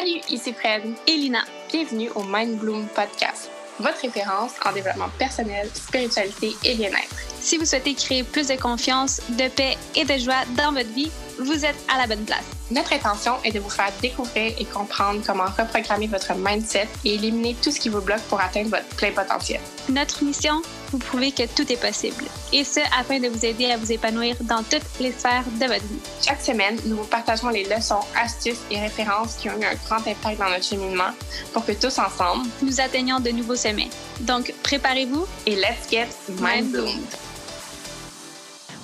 Salut, ici Fred et Lina. Bienvenue au Mind Bloom Podcast, votre référence en développement personnel, spiritualité et bien-être. Si vous souhaitez créer plus de confiance, de paix et de joie dans votre vie, vous êtes à la bonne place. Notre intention est de vous faire découvrir et comprendre comment reprogrammer votre mindset et éliminer tout ce qui vous bloque pour atteindre votre plein potentiel. Notre mission, vous prouver que tout est possible. Et ce, afin de vous aider à vous épanouir dans toutes les sphères de votre vie. Chaque semaine, nous vous partageons les leçons, astuces et références qui ont eu un grand impact dans notre cheminement pour que tous ensemble, nous atteignions de nouveaux sommets. Donc, préparez-vous et let's get mind bloomed.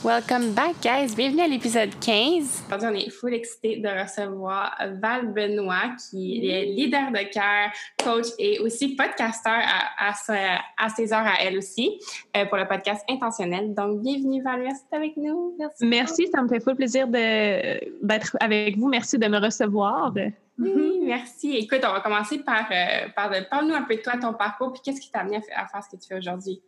Welcome back, guys. Bienvenue à l'épisode 15. Aujourd'hui, on est full excité de recevoir Val Benoît, qui est leader de cœur, coach et aussi podcasteur à, à, ses heures à elle aussi euh, pour le podcast Intentionnel. Donc, bienvenue, Val. Merci d'être avec nous. Merci. Merci, ça me fait full plaisir d'être avec vous. Merci de me recevoir. Oui, merci. Écoute, on va commencer par, euh, par parle-nous un peu de toi, ton parcours, puis qu'est-ce qui t'a amené à faire ce que tu fais aujourd'hui?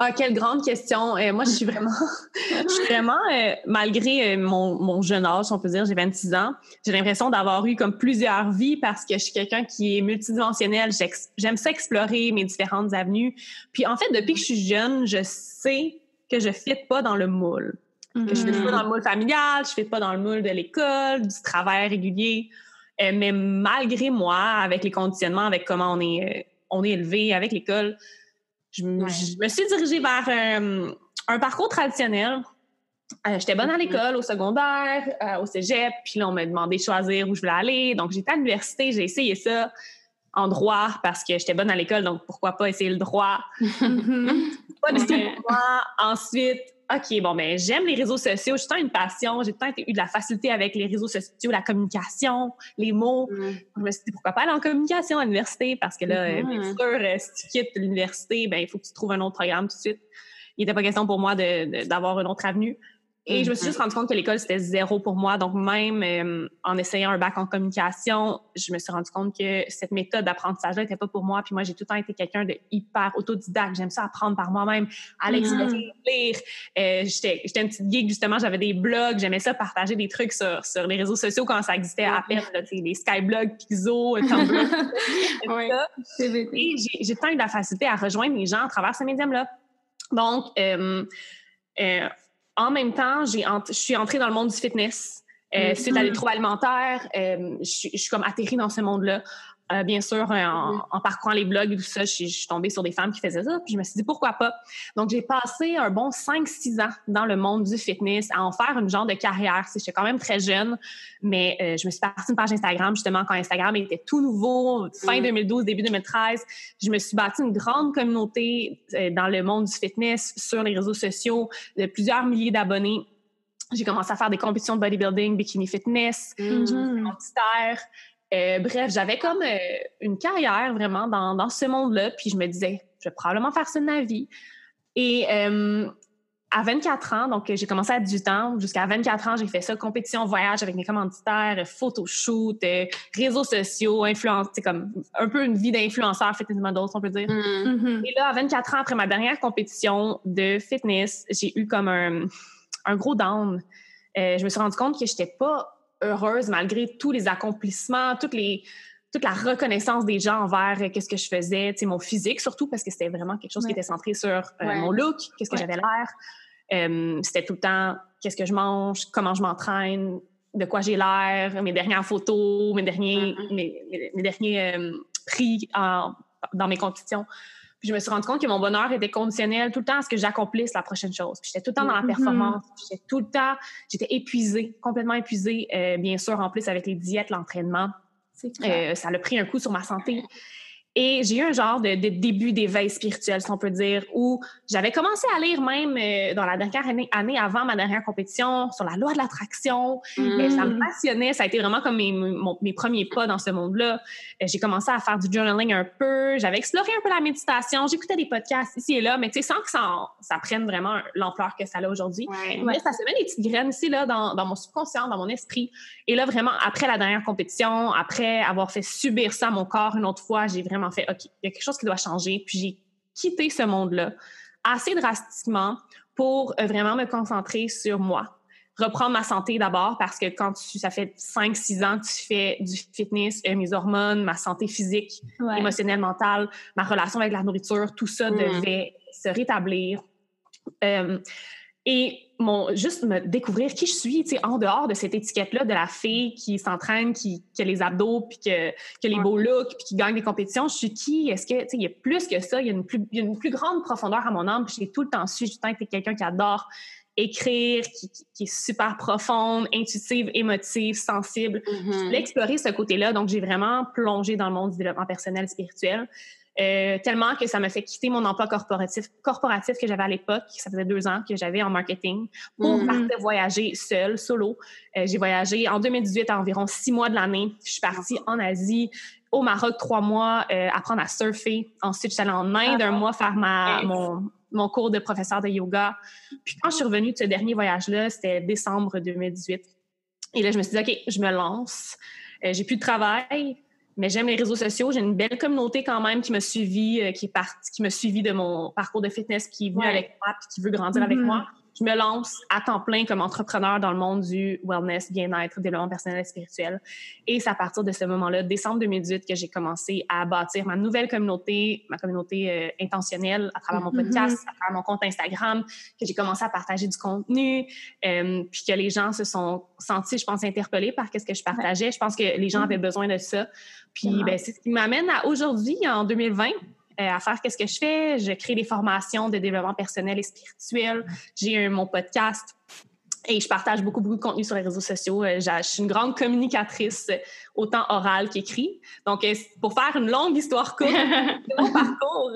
Ah, quelle grande question. Euh, moi, je suis vraiment, je suis vraiment, euh, malgré euh, mon, mon, jeune âge, on peut dire, j'ai 26 ans, j'ai l'impression d'avoir eu comme plusieurs vies parce que je suis quelqu'un qui est multidimensionnel. J'aime ça explorer mes différentes avenues. Puis en fait, depuis que je suis jeune, je sais que je ne fit pas dans le moule. Que je ne fit pas dans le moule familial, je ne fit pas dans le moule de l'école, du travail régulier. mais malgré moi, avec les conditionnements, avec comment on est, on est élevé, avec l'école, je, me suis dirigée vers euh, un parcours traditionnel. Euh, j'étais bonne à l'école, au secondaire, euh, au cégep, puis là, on m'a demandé de choisir où je voulais aller. Donc, j'étais à l'université, j'ai essayé ça en droit parce que j'étais bonne à l'école, donc pourquoi pas essayer le droit? pas du tout droit. Ensuite, OK, bon, mais ben, j'aime les réseaux sociaux. J'ai tant une passion. J'ai tant eu de la facilité avec les réseaux sociaux, la communication, les mots. Mm. Je me suis dit, pourquoi pas aller en communication à l'université? Parce que là, mm-hmm. bien sûr, euh, si tu quittes l'université, ben, il faut que tu trouves un autre programme tout de suite. Il n'était pas question pour moi d'avoir une autre avenue. Et je me suis juste mm-hmm. rendu compte que l'école, c'était zéro pour moi. Donc, même euh, en essayant un bac en communication, je me suis rendu compte que cette méthode d'apprentissage-là n'était pas pour moi. Puis moi, j'ai tout le temps été quelqu'un de hyper autodidacte. J'aime ça apprendre par moi-même, à l'explorer, mm-hmm. lire. Euh, j'étais une petite geek, justement. J'avais des blogs. J'aimais ça partager des trucs sur, sur les réseaux sociaux quand ça existait à peine. Là, les Skyblogs, Pixo, Tumblr. Et j'ai tant eu de la facilité à rejoindre les gens à travers ce médium-là. Donc, euh, euh en même temps, j'ai je suis entrée dans le monde du fitness. Euh, Suite à des troubles alimentaires, euh, je, suis comme atterrie dans ce monde-là. Euh, bien sûr, euh, en, parcourant les blogs et tout ça, je, suis tombée sur des femmes qui faisaient ça, puis je me suis dit pourquoi pas? Donc, j'ai passé un bon 5-6 ans dans le monde du fitness à en faire une genre de carrière. J'étais quand même très jeune, mais euh, je me suis partie une page Instagram justement quand Instagram était tout nouveau, fin 2012, début 2013. Je me suis bâtie une grande communauté dans le monde du fitness sur les réseaux sociaux, de plusieurs milliers d'abonnés. J'ai commencé à faire des compétitions de bodybuilding, bikini fitness, mm euh, bref, j'avais comme euh, une carrière vraiment dans, dans ce monde-là, puis je me disais, je vais probablement faire ça de ma vie. Et euh, à 24 ans, donc j'ai commencé à 18 ans, jusqu'à 24 ans, j'ai fait ça, compétition, voyage avec mes commanditaires, photoshoot, réseaux sociaux, influence, c'est comme un peu une vie d'influenceur fitness model, on peut dire. Mm-hmm. Et là, à 24 ans, après ma dernière compétition de fitness, j'ai eu comme un, un gros down. je me suis rendu compte que j'étais pas heureuse malgré tous les accomplissements, toutes les, toute la reconnaissance des gens envers euh, qu'est-ce que je faisais, mon physique surtout, parce que c'était vraiment quelque chose qui était centré sur euh, mon look, qu'est-ce que j'avais l'air. Euh, c'était tout le temps qu'est-ce que je mange, comment je m'entraîne, de quoi j'ai l'air, mes dernières photos, mes derniers, mes, mes, derniers prix dans mes compétitions. Puis je me suis rendu compte que mon bonheur était conditionnel tout le temps à ce que j'accomplisse la prochaine chose. Puis j'étais tout le temps dans la mm-hmm. performance. J'étais tout le temps, j'étais épuisée, complètement épuisée. Euh, bien sûr, en plus avec les diètes, l'entraînement, euh, ça a pris un coup sur ma santé. Et j'ai eu un genre de, début d'éveil spirituel, si on peut dire, où j'avais commencé à lire même euh, dans la dernière année, année, avant ma dernière compétition sur la loi de l'attraction. Mm. ça me passionnait. Ça a été vraiment comme mes, mes premiers pas dans ce monde-là. J'ai commencé à faire du journaling un peu. J'avais exploré un peu la méditation. J'écoutais des podcasts ici et là, mais tu sais, sans que ça, ça prenne vraiment l'ampleur que ça a aujourd'hui. Mais ça se met des petites graines ici, là, dans, dans mon subconscient, dans mon esprit. Et là, vraiment, après la dernière compétition, après avoir fait subir ça à mon corps une autre fois, j'ai vraiment fait, OK, il y a quelque chose qui doit changer. Puis j'ai quitté ce monde-là assez drastiquement pour euh, vraiment me concentrer sur moi. reprendre ma santé d'abord parce que quand tu, ça fait 5-6 ans que tu fais du fitness, euh, mes hormones, ma santé physique, émotionnelle, mentale, ma relation avec la nourriture, tout ça mm. devait se rétablir. Euh, et mon, juste me découvrir qui je suis, tu sais, en dehors de cette étiquette-là de la fille qui s'entraîne, qui, qui, a les abdos, puis que, que les beaux looks, puis qui gagne des compétitions. Je suis qui? Est-ce que, tu sais, il y a plus que ça, il y a une plus, il y a une plus grande profondeur à mon âme, puis j'ai tout le temps su, je suis quelqu'un qui adore écrire, qui, qui, est super profonde, intuitive, émotive, sensible. Je mm-hmm. voulais explorer ce côté-là, donc j'ai vraiment plongé dans le monde du développement personnel spirituel. Euh, tellement que ça m'a fait quitter mon emploi corporatif, corporatif que j'avais à l'époque, ça faisait deux ans que j'avais en marketing, pour mm-hmm. partir voyager seule, solo. Euh, j'ai voyagé en 2018 à environ six mois de l'année. Je suis partie en Asie, au Maroc trois mois, euh, apprendre à surfer. Ensuite, je suis allée en Inde un mois faire ma, mon, mon cours de professeur de yoga. Puis quand je suis revenue de ce dernier voyage-là, c'était décembre 2018. Et là, je me suis dit, OK, je me lance. Euh, j'ai plus de travail, mais j'aime les réseaux sociaux. J'ai une belle communauté quand même qui m'a suivi, euh, qui est partie, qui m'a suivi de mon parcours de fitness, qui est venu avec moi, puis qui veut grandir avec mm-hmm. moi je me lance à temps plein comme entrepreneur dans le monde du wellness, bien-être, développement personnel et spirituel. Et c'est à partir de ce moment-là, décembre 2018, que j'ai commencé à bâtir ma nouvelle communauté, ma communauté euh, intentionnelle à travers mon mm-hmm. podcast, à travers mon compte Instagram, que j'ai commencé à partager du contenu, euh, puis que les gens se sont sentis, je pense, interpellés par ce que je partageais. Je pense que les gens avaient besoin de ça. Puis ben, c'est ce qui m'amène à aujourd'hui, en 2020, euh, à faire qu'est-ce que je fais. Je crée des formations de développement personnel et spirituel. J'ai mon podcast et je partage beaucoup, beaucoup de contenu sur les réseaux sociaux. Euh, je suis une grande communicatrice, autant orale qu'écrit. Donc, euh, pour faire une longue histoire courte de mon parcours.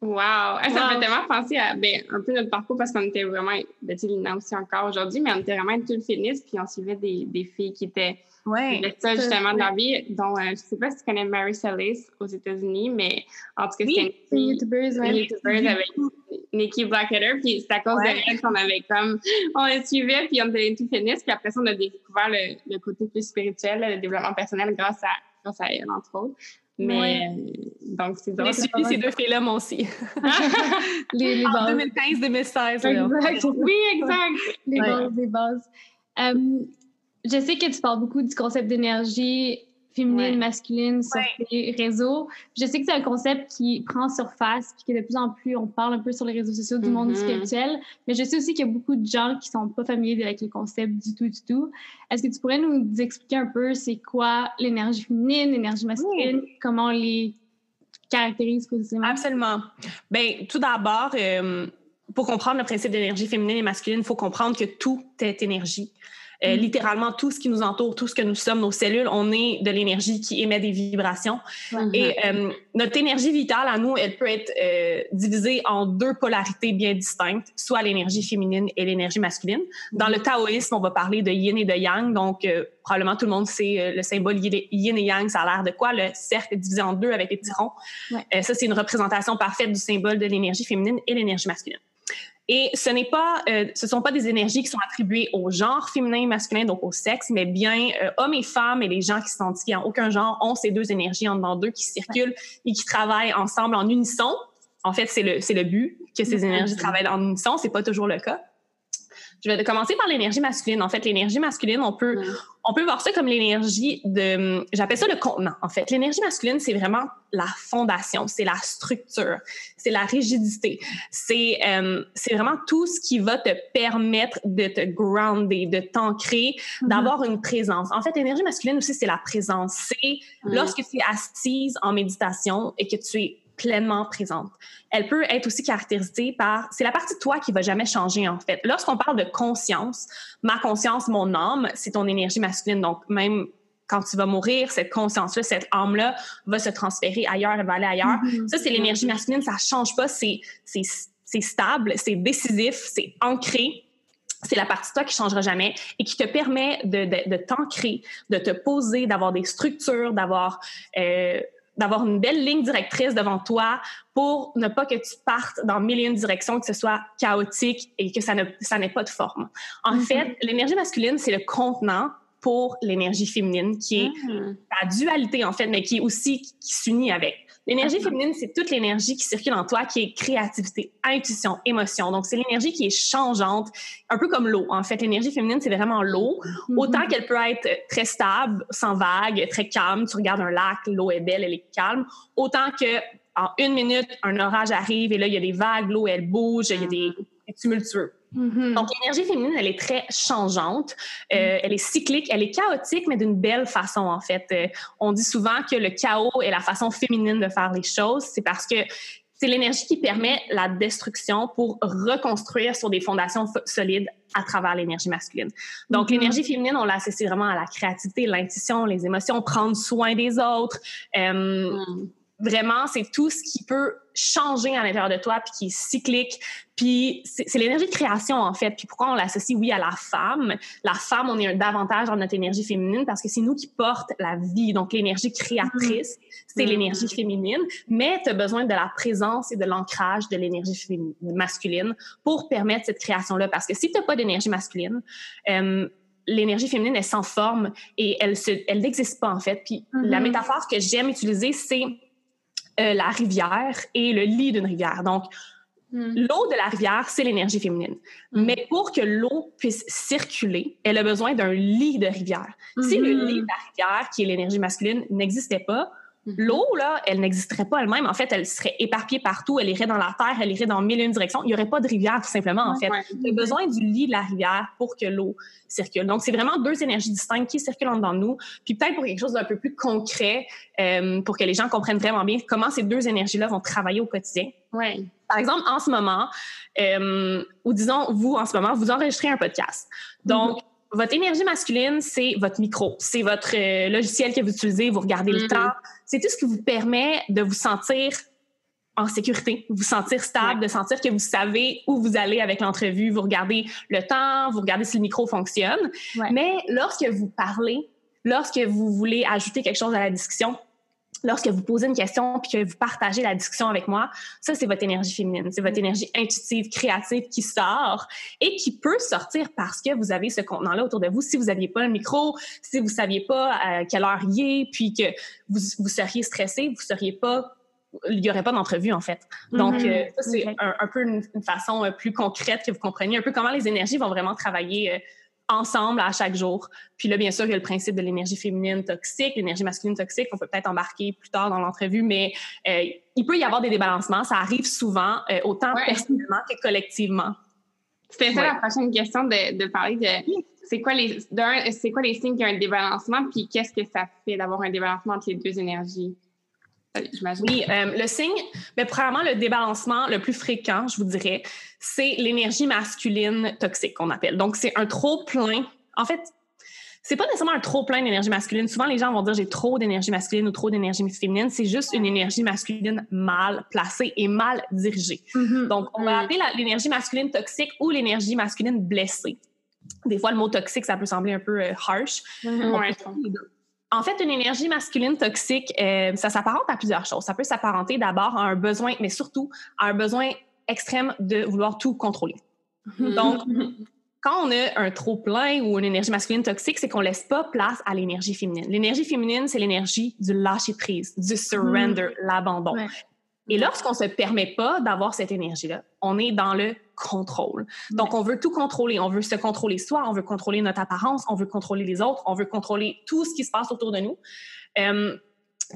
Wow! Ça me fait tellement penser à ben, un peu notre parcours parce qu'on était vraiment, ben, tu Lina aussi encore aujourd'hui, mais on était vraiment tout le fitness puis on suivait des, des filles qui étaient Ouais. ça, justement, dans la vie, dont euh, je sais pas si tu connais Mary Salis aux États-Unis, mais en tout cas, c'est une YouTubeuse, ouais. YouTubeuse avec Nikki Blackheader. Puis c'est à cause de elle qu'on avait comme, on les suivait, puis on était tout fitness. Puis après ça, on a découvert le, le, côté plus spirituel, le développement personnel grâce à, grâce à elle, entre autres. Mais euh, donc, c'est drôle. J'ai suivi ces deux filles-là, moi aussi. les, les en 2015-2016. Oui, exact. Les bases, les bases. Euh, je sais que tu parles beaucoup du concept d'énergie féminine, masculine sur les réseaux. Je sais que c'est un concept qui prend surface puis que de plus en plus on parle un peu sur les réseaux sociaux du monde mm-hmm. spirituel. Mais je sais aussi qu'il y a beaucoup de gens qui sont pas familiers avec le concept du tout, du tout. Est-ce que tu pourrais nous expliquer un peu c'est quoi l'énergie féminine, l'énergie masculine, comment on les caractérise précisément? Absolument. Ben, tout d'abord, euh, pour comprendre le principe d'énergie féminine et masculine, il faut comprendre que tout est énergie. Euh, mm. littéralement, tout ce qui nous entoure, tout ce que nous sommes, nos cellules, on est de l'énergie qui émet des vibrations. Et euh, notre énergie vitale à nous, elle peut être euh, divisée en deux polarités bien distinctes, soit l'énergie féminine et l'énergie masculine. Dans le taoïsme, on va parler de yin et de yang. Donc, probablement tout le monde sait le symbole yin et yang, ça a l'air de quoi? Le cercle est divisé en deux avec les petits ronds. ça, c'est une représentation parfaite du symbole de l'énergie féminine et l'énergie masculine. Et ce n'est pas, euh, ce sont pas des énergies qui sont attribuées au genre féminin et masculin, donc au sexe, mais bien euh, hommes et femmes et les gens qui sont qui en aucun genre ont ces deux énergies en dedans d'eux qui circulent et qui travaillent ensemble en unisson. En fait, c'est le, c'est le but que ces énergies travaillent en unisson. C'est pas toujours le cas. Je vais commencer par l'énergie masculine. En fait, l'énergie masculine, on peut, on peut voir ça comme l'énergie de, j'appelle ça le contenant. En fait, l'énergie masculine, c'est vraiment la fondation, c'est la structure, c'est la rigidité, c'est, euh, c'est vraiment tout ce qui va te permettre de te grounder, de t'ancrer, mm-hmm. d'avoir une présence. En fait, l'énergie masculine aussi, c'est la présence. C'est lorsque tu es assise en méditation et que tu es pleinement présente. Elle peut être aussi caractérisée par, c'est la partie de toi qui va jamais changer en fait. Lorsqu'on parle de conscience, ma conscience, mon âme, c'est ton énergie masculine. Donc même quand tu vas mourir, cette conscience-là, cette âme-là va se transférer ailleurs, elle va aller ailleurs. Mm-hmm. Ça, c'est l'énergie masculine, ça change pas, c'est, stable, c'est décisif, c'est ancré. C'est la partie de toi qui changera jamais et qui te permet de, de, de t'ancrer, de te poser, d'avoir des structures, d'avoir euh, d'avoir une belle ligne directrice devant toi pour ne pas que tu partes dans mille et une directions, que ce soit chaotique et que ça ne ça n'ait pas de forme. En mm-hmm. fait, l'énergie masculine, c'est le contenant pour l'énergie féminine, qui est mm-hmm. la dualité, en fait, mais qui est aussi qui s'unit avec. L'énergie féminine, c'est toute l'énergie qui circule en toi, qui est créativité, intuition, émotion. Donc, c'est l'énergie qui est changeante, un peu comme l'eau. En fait, l'énergie féminine, c'est vraiment l'eau. Mm-hmm. Autant qu'elle peut être très stable, sans vagues, très calme. Tu regardes un lac, l'eau est belle, elle est calme. Autant que en une minute, un orage arrive et là, il y a des vagues, l'eau, elle bouge, il y a des, des tumultueux. Mm-hmm. Donc, l'énergie féminine, elle est très changeante, euh, mm-hmm. elle est cyclique, elle est chaotique, mais d'une belle façon, en fait. Euh, on dit souvent que le chaos est la façon féminine de faire les choses. C'est parce que c'est l'énergie qui permet la destruction pour reconstruire sur des fondations solides à travers l'énergie masculine. Donc, mm-hmm. l'énergie féminine, on l'associe vraiment à la créativité, l'intuition, les émotions, prendre soin des autres. Euh, mm vraiment, c'est tout ce qui peut changer à l'intérieur de toi, puis qui est cyclique. Puis c'est l'énergie de création, en fait. Puis pourquoi on l'associe, oui, à la femme? La femme, on est un, davantage dans notre énergie féminine parce que c'est nous qui porte la vie. Donc, l'énergie créatrice, mm-hmm. c'est l'énergie mm-hmm. féminine. Mais tu as besoin de la présence et de l'ancrage de l'énergie masculine pour permettre cette création-là. Parce que si tu n'as pas d'énergie masculine, euh, l'énergie féminine est sans forme et elle elle n'existe pas en fait. Puis la mm-hmm. métaphore que j'aime utiliser, c'est euh, la rivière et le lit d'une rivière. Donc, hmm. L'eau de la rivière, c'est l'énergie féminine. Hmm. Mais pour que l'eau puisse circuler, elle a besoin d'un lit de rivière. Si le hmm. lit de la rivière, qui est l'énergie masculine, n'existait pas. L'eau, là, elle n'existerait pas elle-même. En fait, elle serait éparpillée partout. Elle irait dans la terre, elle irait dans mille et une directions. Il n'y aurait pas de rivière, tout simplement, en fait. Il y a besoin du lit de la rivière pour que l'eau circule. Donc, c'est vraiment deux énergies distinctes qui circulent dans nous. Puis peut-être pour quelque chose d'un peu plus concret, euh, pour que les gens comprennent vraiment bien comment ces deux énergies-là vont travailler au quotidien. Ouais. Par exemple, en ce moment, euh, ou disons, vous, en ce moment, vous enregistrez un podcast. Donc, mhm votre énergie masculine, c'est votre micro, c'est votre euh, logiciel que vous utilisez, vous regardez le temps. C'est tout ce qui vous permet de vous sentir en sécurité, vous sentir stable, de sentir que vous savez où vous allez avec l'entrevue, vous regardez le temps, vous regardez si le micro fonctionne. Mais lorsque vous parlez, lorsque vous voulez ajouter quelque chose à la discussion, lorsque vous posez une question puis que vous partagez la discussion avec moi, ça, c'est votre énergie féminine. C'est votre énergie intuitive, créative qui sort et qui peut sortir parce que vous avez ce contenant-là autour de vous. Si vous n'aviez pas le micro, si vous saviez pas à euh, quelle heure il est, puis que vous, vous seriez stressé, vous seriez pas il n'y aurait pas d'entrevue, en fait. Donc, mm-hmm. euh, ça, c'est un, peu une, façon euh, plus concrète que vous compreniez un peu comment les énergies vont vraiment travailler ensemble à chaque jour. Puis là, bien sûr, il y a le principe de l'énergie féminine toxique, l'énergie masculine toxique, on peut peut-être embarquer plus tard dans l'entrevue, mais euh, il peut y avoir des débalancements. Ça arrive souvent, euh, autant personnellement que collectivement. C'était ça la prochaine question de, de parler de c'est quoi les c'est quoi les signes qu'il y a un débalancement, puis qu'est-ce que ça fait d'avoir un débalancement entre les deux énergies? Oui, euh, le signe, mais premièrement, le débalancement le plus fréquent, je vous dirais, c'est l'énergie masculine toxique qu'on appelle. Donc, c'est un trop plein. En fait, c'est pas nécessairement un trop plein d'énergie masculine. Souvent, les gens vont dire j'ai trop d'énergie masculine ou trop d'énergie féminine. C'est juste une énergie masculine mal placée et mal dirigée. Mm-hmm. Donc, on va mm. appeler l'énergie masculine toxique ou l'énergie masculine blessée. Des fois, le mot toxique, ça peut sembler un peu euh, harsh. Mm-hmm. En fait, une énergie masculine toxique, euh, ça s'apparente à plusieurs choses. Ça peut s'apparenter d'abord à un besoin, mais surtout à un besoin extrême de vouloir tout contrôler. Mhm. Donc, quand on a un trop plein ou une énergie masculine toxique, c'est qu'on laisse pas place à l'énergie féminine. L'énergie féminine, c'est l'énergie du lâcher prise, du surrender, mhm. l'abandon. Et lorsqu'on se permet pas d'avoir cette énergie-là, on est dans le contrôle. Donc, on veut tout contrôler. On veut se contrôler soi, on veut contrôler notre apparence, on veut contrôler les autres, on veut contrôler tout ce qui se passe autour de nous. Euh,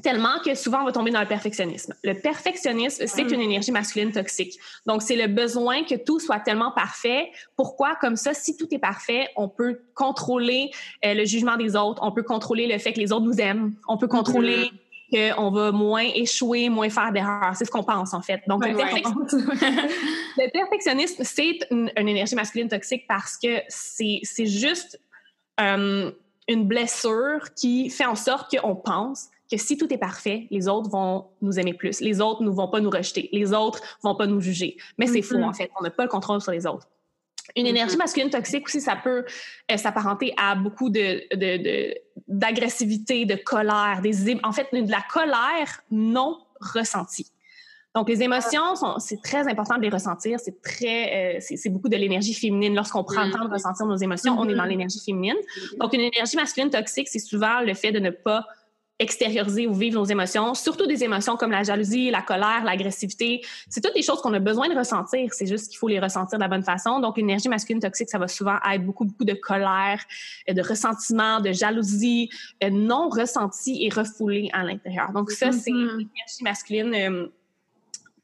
tellement que souvent on va tomber dans le perfectionnisme. Le perfectionnisme, c'est une énergie masculine toxique. Donc c'est le besoin que tout soit tellement parfait. Pourquoi? Comme ça si tout est parfait, on peut contrôler euh, le jugement des autres, on peut contrôler le fait que les autres nous aiment, on peut contrôler mm-hmm qu'on va moins échouer, moins faire d'erreurs. C'est ce qu'on pense, en fait. Donc, le, perfectionnisme, c'est une, énergie masculine toxique parce que c'est juste euh, une blessure qui fait en sorte qu'on pense que si tout est parfait, les autres vont nous aimer plus. Les autres ne vont pas nous rejeter. Les autres vont pas nous juger. Mais c'est faux, en fait. On n'a pas le contrôle sur les autres. Une mm-hmm. énergie masculine toxique aussi, ça peut euh, s'apparenter à beaucoup de, d'agressivité, de, colère, des, en fait, de la colère non ressentie. Donc, les émotions, c'est très important de les ressentir. C'est très, euh, c'est beaucoup de l'énergie féminine. Lorsqu'on prend le temps de ressentir nos émotions, on est dans mm-hmm. l'énergie féminine. Donc, une énergie masculine toxique, c'est souvent le fait de ne pas extérioriser ou vivre nos émotions, surtout des émotions comme la jalousie, la colère, l'agressivité. C'est toutes des choses qu'on a besoin de ressentir. C'est juste qu'il faut les ressentir de la bonne façon. Donc, l'énergie masculine toxique, ça va souvent être beaucoup, beaucoup de colère, euh, de ressentiment, de jalousie euh, non ressentie et refoulée à l'intérieur. Donc, ça, c'est mm-hmm. l'énergie masculine euh,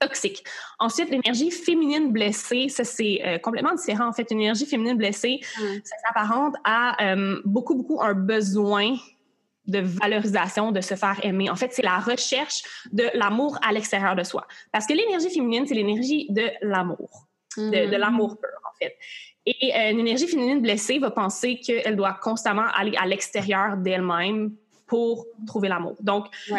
toxique. Ensuite, l'énergie féminine blessée, ça c'est complètement différent. En fait, une énergie féminine blessée, mm. ça s'apparente à beaucoup, beaucoup un besoin de valorisation, de se faire aimer. En fait, c'est la recherche de l'amour à l'extérieur de soi. Parce que l'énergie féminine, c'est l'énergie de l'amour, de, mm-hmm. l'amour pur, en fait. Et euh, une énergie féminine blessée va penser qu'elle doit constamment aller à l'extérieur d'elle-même pour trouver l'amour. Donc, euh,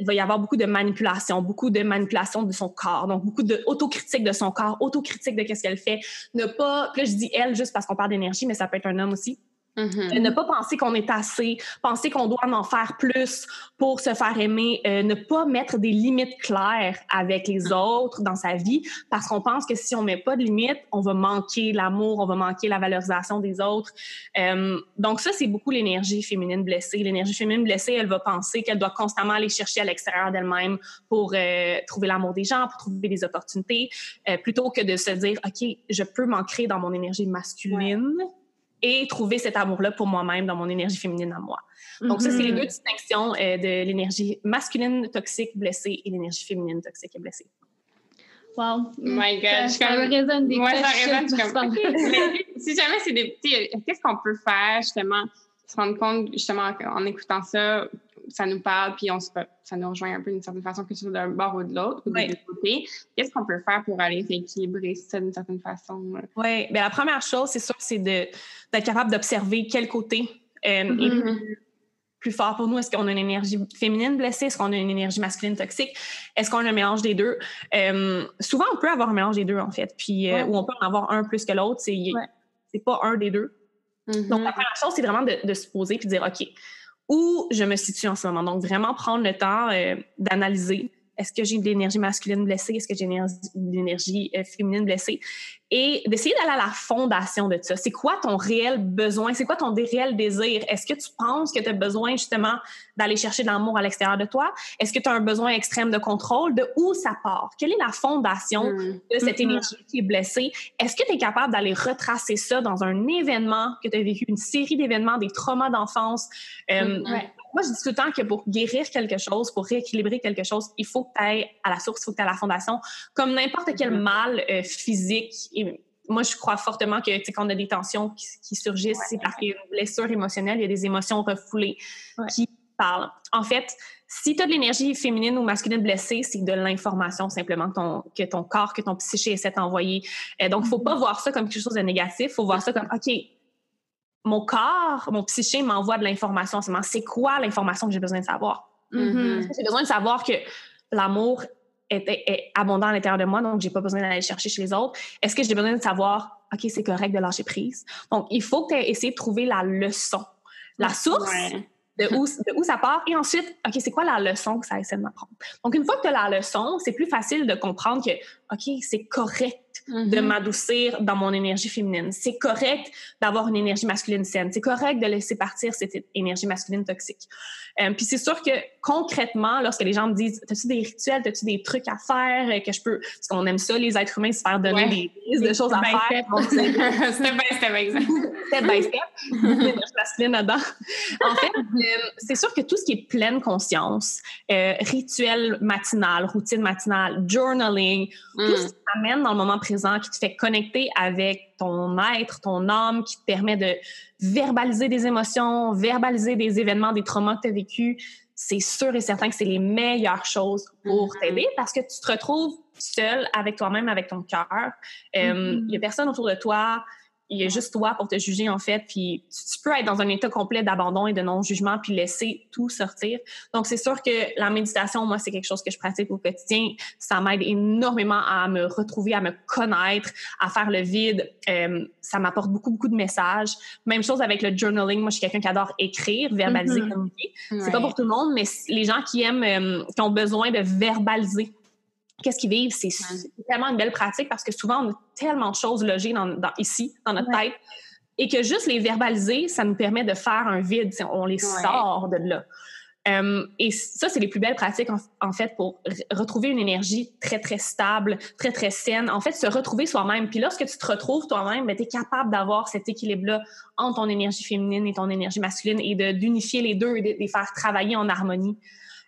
il va y avoir beaucoup de manipulation, beaucoup de manipulation de son corps, donc beaucoup d'autocritique de son corps, autocritique de qu'est-ce qu'elle fait. Ne pas, là je dis elle juste parce qu'on parle d'énergie, mais ça peut être un homme aussi. Mm-hmm. Ne pas penser qu'on est assez, penser qu'on doit en faire plus pour se faire aimer, euh, ne pas mettre des limites claires avec les autres dans sa vie parce qu'on pense que si on met pas de limites, on va manquer l'amour, on va manquer la valorisation des autres. Euh, donc ça, c'est beaucoup l'énergie féminine blessée. L'énergie féminine blessée, elle va penser qu'elle doit constamment aller chercher à l'extérieur d'elle-même pour euh, trouver l'amour des gens, pour trouver des opportunités, plutôt que de se dire, OK, je peux m'ancrer dans mon énergie masculine et trouver cet amour-là pour moi-même dans mon énergie féminine à moi. Donc, ça, c'est les mm-hmm. deux distinctions euh, de l'énergie masculine toxique blessée et l'énergie féminine toxique et blessée. Wow. Oh my God. Ça, ça résonne des Moi, ça résonne. comme, si jamais c'est des petits, qu'est-ce qu'on peut faire justement, se rendre compte justement en écoutant ça, ça nous parle, puis on se, ça nous rejoint un peu d'une certaine façon, que ce soit d'un bord ou de l'autre, ou côtés. Qu'est-ce qu'on peut faire pour aller rééquilibrer ça d'une certaine façon? Oui, bien la première chose, c'est sûr, c'est d'être capable d'observer quel côté euh, est mm-hmm. plus, fort pour nous. Est-ce qu'on a une énergie féminine blessée? Est-ce qu'on a une énergie masculine toxique? Est-ce qu'on a un mélange des deux? Euh, souvent, on peut avoir un mélange des deux, en fait, puis euh, ou on peut en avoir un plus que l'autre. C'est c'est pas un des deux. Mm-hmm. Donc, la première chose, c'est vraiment de, de, se poser puis de dire, OK, où je me situe en ce moment. Donc, vraiment prendre le temps euh, d'analyser est-ce que j'ai de l'énergie masculine blessée? Est-ce que j'ai de l'énergie euh, féminine blessée? Et d'essayer d'aller à la fondation de ça. C'est quoi ton réel besoin? C'est quoi ton réel désir? Est-ce que tu penses que tu as besoin justement d'aller chercher de l'amour à l'extérieur de toi? Est-ce que tu as un besoin extrême de contrôle? De où ça part? Quelle est la fondation mmh. de cette mmh. énergie qui est blessée? Est-ce que tu es capable d'aller retracer ça dans un événement que tu as vécu, une série d'événements, des traumas d'enfance? Euh, mmh. Moi, je dis tout le temps que pour guérir quelque chose, pour rééquilibrer quelque chose, il faut que tu ailles à la source, il faut que tu ailles à la fondation. Comme n'importe quel mm-hmm. mal euh, physique, et moi, je crois fortement que quand on a des tensions qui, surgissent, c'est parce qu'il y a une blessure émotionnelle, il y a des émotions refoulées qui parlent. En fait, si tu as de l'énergie féminine ou masculine blessée, c'est de l'information simplement ton, que ton corps, que ton psyché essaie d'envoyer. Euh, donc, il ne faut pas mm-hmm. voir ça comme quelque chose de négatif. Il faut voir ça comme, OK, mon corps, mon psyché m'envoie de l'information. C'est quoi l'information que j'ai besoin de savoir? Mm-hmm. J'ai besoin de savoir que l'amour est, abondant à l'intérieur de moi, donc j'ai pas besoin d'aller chercher chez les autres. Est-ce que j'ai besoin de savoir, OK, c'est correct de lâcher prise? Donc, il faut que tu essayé de trouver la leçon, la source. De où, de où, ça part. Et ensuite, OK, c'est quoi la leçon que ça essaie de m'apprendre? Donc, une fois que tu as la leçon, c'est plus facile de comprendre que, OK, c'est correct de mm-hmm. m'adoucir dans mon énergie féminine. C'est correct d'avoir une énergie masculine saine. C'est correct de laisser partir cette énergie masculine toxique. Euh, puis c'est sûr que concrètement, lorsque les gens me disent T'as-tu des rituels, t'as-tu des trucs à faire euh, que je peux. Parce qu'on aime ça, les êtres humains, se faire donner des listes de choses à faire. Step by step, exemple. Step by step. l'énergie masculine là-dedans. En fait, euh, c'est sûr que tout ce qui est pleine conscience, rituel matinal, routine matinale, journaling, tout mm. ce qui t'amène dans le moment présent, qui te fait connecter avec ton être, ton âme, qui te permet de verbaliser des émotions, verbaliser des événements, des traumas que tu as vécus, c'est sûr et certain que c'est les meilleures choses pour mm-hmm. t'aider parce que tu te retrouves seul avec toi-même, avec ton cœur. Euh, mm-hmm. Il n'y a personne autour de toi il y a juste toi pour te juger, en fait. Puis tu peux être dans un état complet d'abandon et de non-jugement, puis laisser tout sortir. Donc, c'est sûr que la méditation, moi, c'est quelque chose que je pratique au quotidien. Ça m'aide énormément à me retrouver, à me connaître, à faire le vide. Euh, ça m'apporte beaucoup, beaucoup de messages. Même chose avec le journaling. Moi, je suis quelqu'un qui adore écrire, verbaliser, mm-hmm. communiquer. C'est pas pour tout le monde, mais les gens qui aiment, euh, qui ont besoin de verbaliser qu'est-ce qu'ils vivent, c'est tellement une belle pratique parce que souvent, on a tellement de choses logées dans, ici, dans notre tête, et que juste les verbaliser, ça nous permet de faire un vide. On les sort de là. Et ça, c'est les plus belles pratiques, en, fait, pour retrouver une énergie très, très stable, très, très saine. En fait, se retrouver soi-même. Puis lorsque tu te retrouves toi-même, ben, tu es capable d'avoir cet équilibre-là entre ton énergie féminine et ton énergie masculine et d'unifier les deux et de, les faire travailler en harmonie.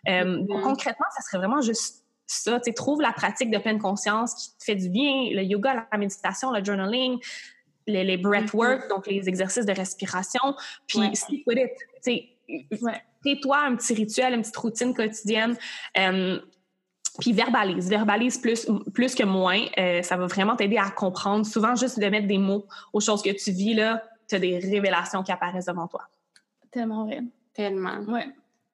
Mm-hmm. concrètement, ça serait vraiment juste ça. Tu trouves la pratique de pleine conscience qui te fait du bien, le yoga, la méditation, le journaling, les, les breathwork, mm-hmm. donc les exercices de respiration, puis ouais. stick with it. Crée-toi un petit rituel, une petite routine quotidienne. Euh, puis verbalise, verbalise plus, plus que moins. Euh, ça va vraiment t'aider à comprendre. Souvent, juste de mettre des mots aux choses que tu vis, là, tu as des révélations qui apparaissent devant toi. Tellement vrai. Tellement. Ouais.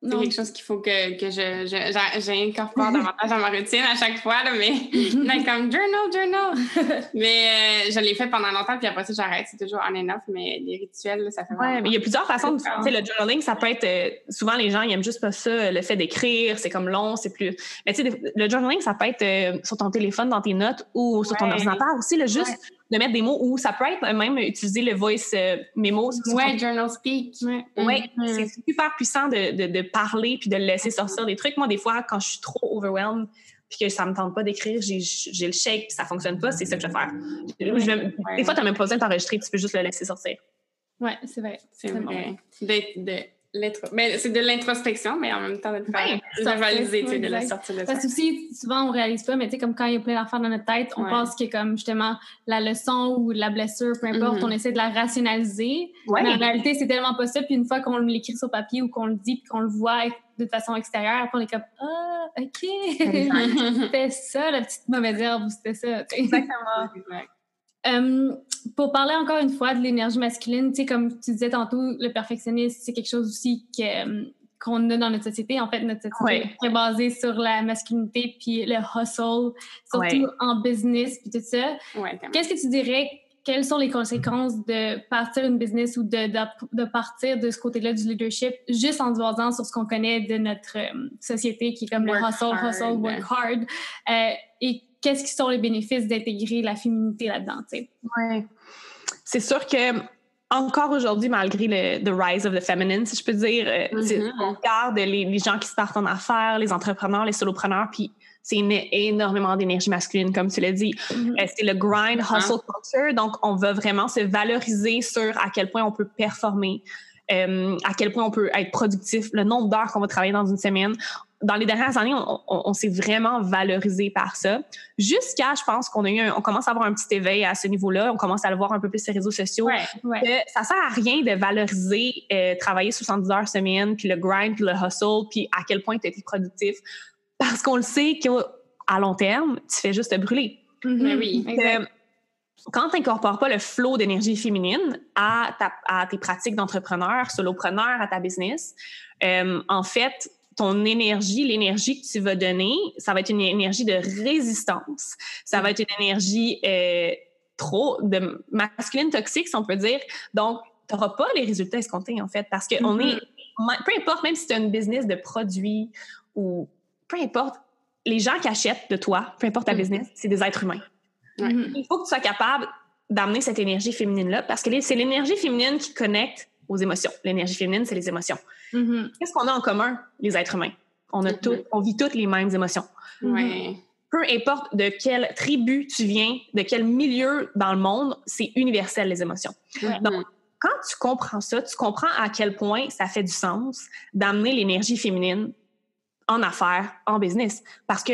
C'est quelque chose qu'il faut que, que je, je, j'incorpore davantage dans ma routine à chaque fois, là, mais comme journal, journal. mais euh, je l'ai fait pendant longtemps, puis après ça, j'arrête. C'est toujours on and off, mais les rituels, ça fait Ouais, mais il y a plusieurs façons de faire. Le journaling, ça peut être. Euh, souvent, les gens, ils aiment juste pas ça, le fait d'écrire, c'est comme long, c'est plus. Mais tu sais, le journaling, ça peut être euh, sur ton téléphone, dans tes notes ou sur ton ordinateur aussi, le juste de mettre des mots ou ça peut être même utiliser le voice euh, memo. Ouais, journal speak. Ouais, mm-hmm. c'est super puissant de, de, de, parler puis de laisser sortir des trucs. Moi, des fois, quand je suis trop overwhelmed puis que ça me tente pas d'écrire, j'ai, le shake puis ça fonctionne pas, c'est ça que je vais faire. des fois, tu n'as même pas besoin d'enregistrer, tu peux juste le laisser sortir. Ouais, c'est vrai. C'est vrai. De, mais c'est de l'introspection, mais en même temps de le faire, de de la sortir de Parce que aussi, souvent, on réalise pas, mais tu sais, comme quand il y a plein d'affaires dans notre tête, on pense que comme justement la leçon ou la blessure, peu importe, on mm-hmm. essaie de la rationaliser. Mais en réalité, c'est tellement pas ça. Puis une fois qu'on l'écrit sur papier ou qu'on le dit, puis qu'on le voit de façon extérieure, après on est comme Ah, OK, c'était ça la petite mauvaise herbe c'était ça. Exactement. Euh, pour parler encore une fois de l'énergie masculine, tu sais, comme tu disais tantôt, le perfectionnisme, c'est quelque chose aussi euh, qu'on a dans notre société. En fait, notre société est basée sur la masculinité puis le hustle, surtout en business puis tout ça. Qu'est-ce que tu dirais? Quelles sont les conséquences de partir une business ou de, de, partir de ce côté-là du leadership juste en se basant sur ce qu'on connaît de notre euh, société qui est comme le hustle, hustle, work hard? et qu'est-ce qui sont les bénéfices d'intégrer la féminité là-dedans, tu? Ouais. C'est sûr que encore aujourd'hui, malgré le the rise of the feminine, si je peux dire, euh, mm-hmm. on regarde les, gens qui startent en affaires, les entrepreneurs, les solopreneurs, puis c'est énormément d'énergie masculine, comme tu l'as dit. Mm-hmm. Euh, c'est le grind, hustle culture. Donc, on va vraiment se valoriser sur à quel point on peut performer, euh, à quel point on peut être productif, le nombre d'heures qu'on va travailler dans une semaine dans les dernières années, on, s'est vraiment valorisé par ça. Jusqu'à, je pense qu'on a eu, on commence à avoir un petit éveil à ce niveau-là. On commence à le voir un peu plus sur les réseaux sociaux. Ouais, ça sert à rien de valoriser euh, travailler 70 heures semaine, puis le grind, puis le hustle, puis à quel point tu es productif, parce qu'on le sait qu'à long terme, tu fais juste te brûler. Mm-hmm. Oui. Euh, quand tu n'incorpores pas le flot d'énergie féminine à, à tes pratiques d'entrepreneur, solopreneur, à ta business, euh, en fait, ton énergie, l'énergie que tu vas donner, ça va être une énergie de résistance. Ça va être une énergie euh, trop de masculine toxique, si on peut dire. Donc, tu n'auras pas les résultats escomptés, en fait, parce que on est, mm-hmm. peu importe, même si tu as une business de produits ou peu importe, les gens qui achètent de toi, peu importe ta mm-hmm. business, c'est des êtres humains. Il faut que tu sois capable d'amener cette énergie féminine-là, parce que c'est l'énergie féminine qui connecte aux émotions. L'énergie féminine, c'est les émotions. Mm-hmm. Qu'est-ce qu'on a en commun, les êtres humains? On, a on vit toutes les mêmes émotions. Mm-hmm. Peu importe de quelle tribu tu viens, de quel milieu dans le monde, c'est universel, les émotions. Donc, quand tu comprends ça, tu comprends à quel point ça fait du sens d'amener l'énergie féminine en affaires, en business. Parce que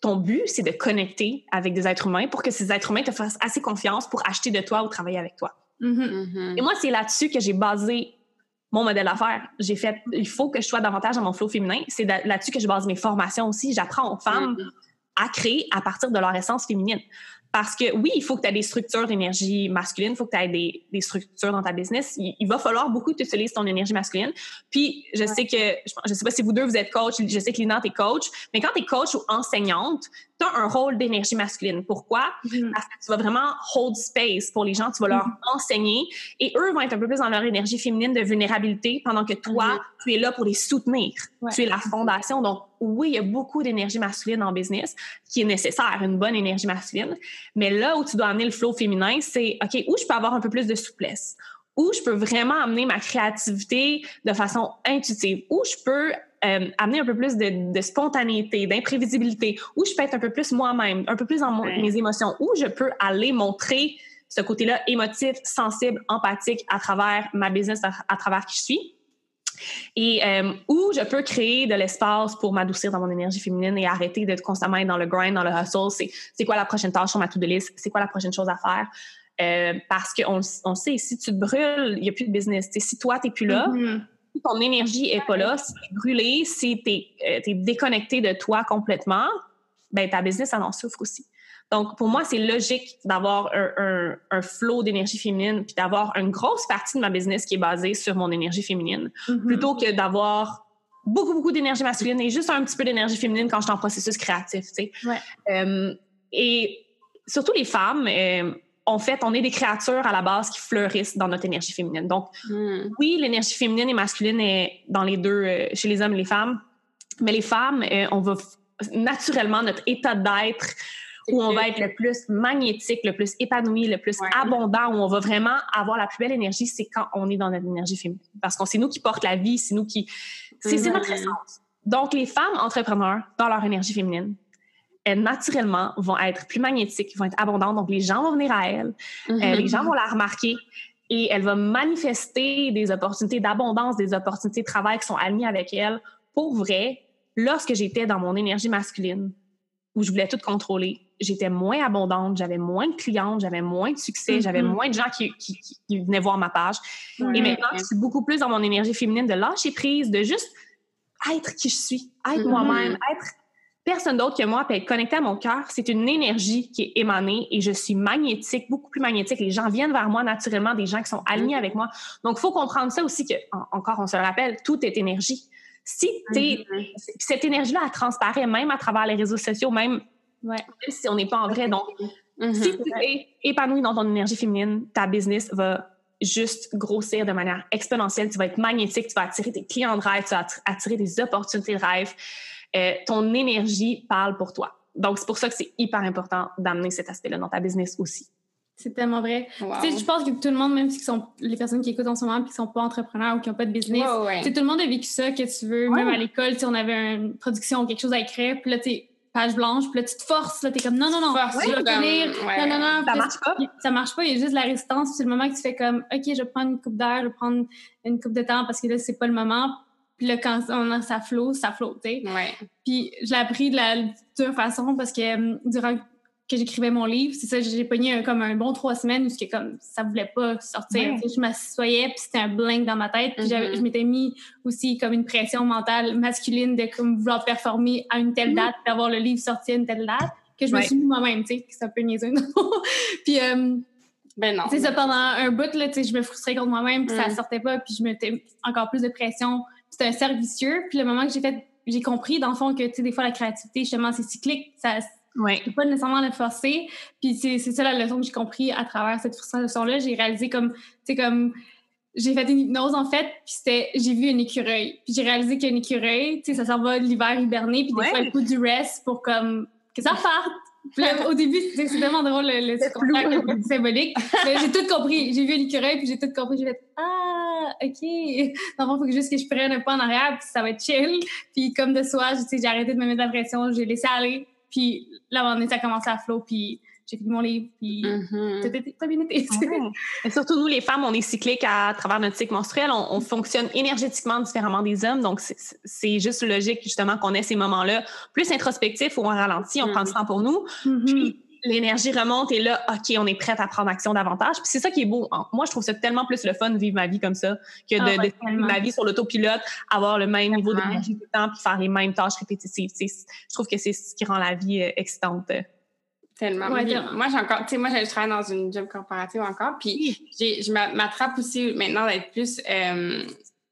ton but, c'est de connecter avec des êtres humains pour que ces êtres humains te fassent assez confiance pour acheter de toi ou travailler avec toi. Et moi, c'est là-dessus que j'ai basé mon modèle d'affaires. J'ai fait, il faut que je sois davantage dans mon flow féminin. C'est là-dessus que je base mes formations aussi. J'apprends aux femmes mm-hmm. à créer à partir de leur essence féminine. Parce que oui, il faut que tu aies des structures d'énergie masculine, il faut que tu aies des, des, structures dans ta business. Il, va falloir beaucoup que tu utilises ton énergie masculine. Puis, je sais que, je, sais pas si vous deux, vous êtes coach, je sais que Lina, t'es coach, mais quand tu es coach ou enseignante, tu as un rôle d'énergie masculine. Pourquoi? Mm-hmm. Parce que tu vas vraiment hold space pour les gens, tu vas leur mm-hmm. enseigner et eux vont être un peu plus dans leur énergie féminine de vulnérabilité pendant que toi, mm-hmm. tu es là pour les soutenir. Tu es la fondation. Donc, oui, il y a beaucoup d'énergie masculine en business qui est nécessaire, une bonne énergie masculine. Mais là où tu dois amener le flow féminin, c'est, OK, où je peux avoir un peu plus de souplesse, où je peux vraiment amener ma créativité de façon intuitive, où je peux euh, amener un peu plus de, spontanéité, d'imprévisibilité, où je peux être un peu plus moi-même, un peu plus dans mes émotions, où je peux aller montrer ce côté-là émotif, sensible, empathique à travers ma business, à, travers qui je suis. Et euh, où je peux créer de l'espace pour m'adoucir dans mon énergie féminine et arrêter d'être constamment dans le grind, dans le hustle. C'est quoi la prochaine tâche sur ma to-do list? C'est quoi la prochaine chose à faire? Euh, parce qu'on on sait, si tu te brûles, il n'y a plus de business. si toi, tu n'es plus là, mm-hmm. Ton énergie n'est pas là, si tu es brûlé, si tu es, euh, déconnecté de toi complètement, ben ta business, en en souffre aussi. Donc, pour moi, c'est logique d'avoir un, un, un flot d'énergie féminine puis d'avoir une grosse partie de ma business qui est basée sur mon énergie féminine, mm-hmm. plutôt que d'avoir beaucoup, beaucoup d'énergie masculine et juste un petit peu d'énergie féminine quand je suis en processus créatif, tu sais. Ouais. Euh, et surtout les femmes, euh, en fait, on est des créatures à la base qui fleurissent dans notre énergie féminine. Donc, mm. oui, l'énergie féminine et masculine est dans les deux, euh, chez les hommes et les femmes, mais les femmes, euh, on va naturellement, notre état d'être, où on va être le plus magnétique, le plus épanoui, le plus abondant, où on va vraiment avoir la plus belle énergie, c'est quand on est dans notre énergie féminine. Parce que c'est nous qui porte la vie, c'est nous qui... C'est notre mm-hmm. essence. Donc, les femmes entrepreneurs, dans leur énergie féminine, elles, naturellement, vont être plus magnétiques, vont être abondantes. Donc, les gens vont venir à elles, euh, mm-hmm. les gens vont la remarquer et elle va manifester des opportunités d'abondance, des opportunités de travail qui sont alignées avec elle. Pour vrai, lorsque j'étais dans mon énergie masculine, où je voulais tout contrôler, j'étais moins abondante, j'avais moins de clientes, j'avais moins de succès, j'avais mm-hmm. moins de gens qui, venaient voir ma page. Et maintenant, je suis beaucoup plus dans mon énergie féminine de lâcher prise, de juste être qui je suis, être mm-hmm. moi-même, être personne d'autre que moi, puis être connecté à mon cœur. C'est une énergie qui est émanée et je suis magnétique, beaucoup plus magnétique. Les gens viennent vers moi naturellement, des gens qui sont alignés avec moi. Donc, il faut comprendre ça aussi que, encore, on se le rappelle, tout est énergie. Si es, cette énergie-là, elle transparaît même à travers les réseaux sociaux, même Ouais. Même si on n'est pas en vrai. Donc, mm-hmm. si tu es épanoui dans ton énergie féminine, ta business va juste grossir de manière exponentielle. Tu vas être magnétique, tu vas attirer des clients de rêve, tu vas attirer des opportunités de rêve. Euh, ton énergie parle pour toi. Donc, c'est pour ça que c'est hyper important d'amener cet aspect-là dans ta business aussi. C'est tellement vrai. Tu sais, je pense que tout le monde, même si sont les personnes qui écoutent en ce moment et qui sont pas entrepreneurs ou qui n'ont pas de business, tout le monde a vécu ça, que tu veux, même à l'école, on avait une production ou quelque chose à écrire, puis là, tu page blanche, puis là, tu te forces, là, t'es comme non, non, non, tu vas Non, non, non. Ça marche pas. Ça marche pas, il y a juste la résistance. C'est le moment que tu fais comme, OK, je vais prendre une coupe d'air, je vais prendre une coupe de temps parce que là, c'est pas le moment. Puis là, quand on a, ça flotte, ça flotte, tu sais. Ouais. Puis je l'ai appris de la dure façon parce que euh, durant que j'écrivais mon livre, c'est ça, j'ai pogné comme un bon trois semaines où comme ça voulait pas sortir. Je m'assoyais puis c'était un blank dans ma tête. Puis mm-hmm. je m'étais mis aussi comme une pression mentale masculine de comme vouloir performer à une telle mm-hmm. date, d'avoir le livre sorti à une telle date que je me suis mis moi-même, tu sais, c'est un peu niaiseux. puis euh, ben non. C'est ça pendant un bout là, tu sais, je me frustrais contre moi-même puis ça mm. sortait pas puis je mettais encore plus de pression. C'était un cercle vicieux. Puis le moment que j'ai fait j'ai compris dans le fond que tu sais des fois la créativité justement c'est cyclique, ça Ouais. pas nécessairement le forcer. Puis c'est ça la leçon que j'ai compris à travers cette frustration-là. J'ai réalisé comme, tu sais, comme, j'ai fait une hypnose en fait, puis c'était, j'ai vu un écureuil. Puis j'ai réalisé qu'un écureuil, tu sais, ça s'en va l'hiver hiberner, puis des fois, il faut du rest pour comme, que ça parte. Puis au début, c'est vraiment drôle le, le symbolique. j'ai tout compris. J'ai vu un écureuil, puis j'ai tout compris. J'ai fait Ah, OK. Dans il faut juste que je prenne un pas en arrière, puis ça va être chill. Puis comme de soi, j'ai arrêté de me mettre la pression, j'ai laissé aller. Puis là, on ça a commencé à flot, puis j'ai fini mon livre, puis mm-hmm. t'as bien été. Et surtout, nous, les femmes, on est cycliques à, travers notre cycle menstruel. On, fonctionne énergétiquement différemment des hommes. Donc, c'est juste logique, justement, qu'on ait ces moments-là plus introspectifs où on ralentit, on prend du mm-hmm. temps pour nous. Mm-hmm. Puis, l'énergie remonte et là, OK, on est prête à prendre action davantage. Puis c'est ça qui est beau. Moi, je trouve ça tellement plus le fun de vivre ma vie comme ça que de, ah, vivre ma vie sur l'autopilote, avoir le même niveau d'énergie tout le temps puis faire les mêmes tâches répétitives. je trouve que c'est ce qui rend la vie euh, excitante. Tellement. moi, j'ai encore, tu sais, moi, je travaille dans une job corporative encore, puis je m'attrape aussi maintenant d'être plus euh,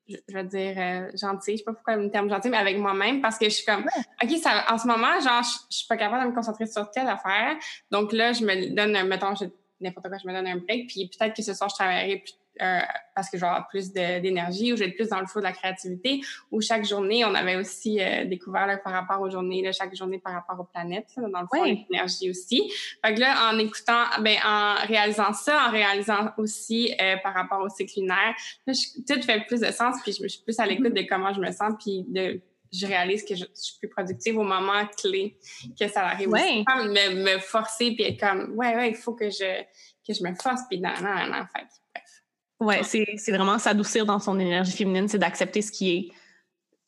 je veux dire, euh, gentil, je sais pas pourquoi le terme gentil, mais avec moi-même, parce que je suis comme, OK, ça, en ce moment, genre, je, suis pas capable de me concentrer sur telle affaire. Donc là, je me donne, mettons, n'importe quoi, je me donne un break, puis peut-être que ce soir, je travaillerai plus euh, parce que je vais avoir plus d'énergie ou je vais être plus dans le flot de la créativité. Ou chaque journée, on avait aussi euh, découvert là, par rapport aux journées, là, chaque journée par rapport aux planètes, là, dans le fond, l'énergie aussi. Fait que là, en écoutant, ben, en réalisant ça, en réalisant aussi euh, par rapport au cycle lunaire, là, je, tout fait plus de sens, puis je, je suis plus à l'écoute de comment je me sens, puis de je réalise que je, suis plus productive au moment clé que ça arrive. Ouais. Me, me forcer puis être comme, ouais, ouais, il faut que je, que je me force, puis non, non, non, fait bref. Ouais, c'est vraiment s'adoucir dans son énergie féminine, c'est d'accepter ce qui est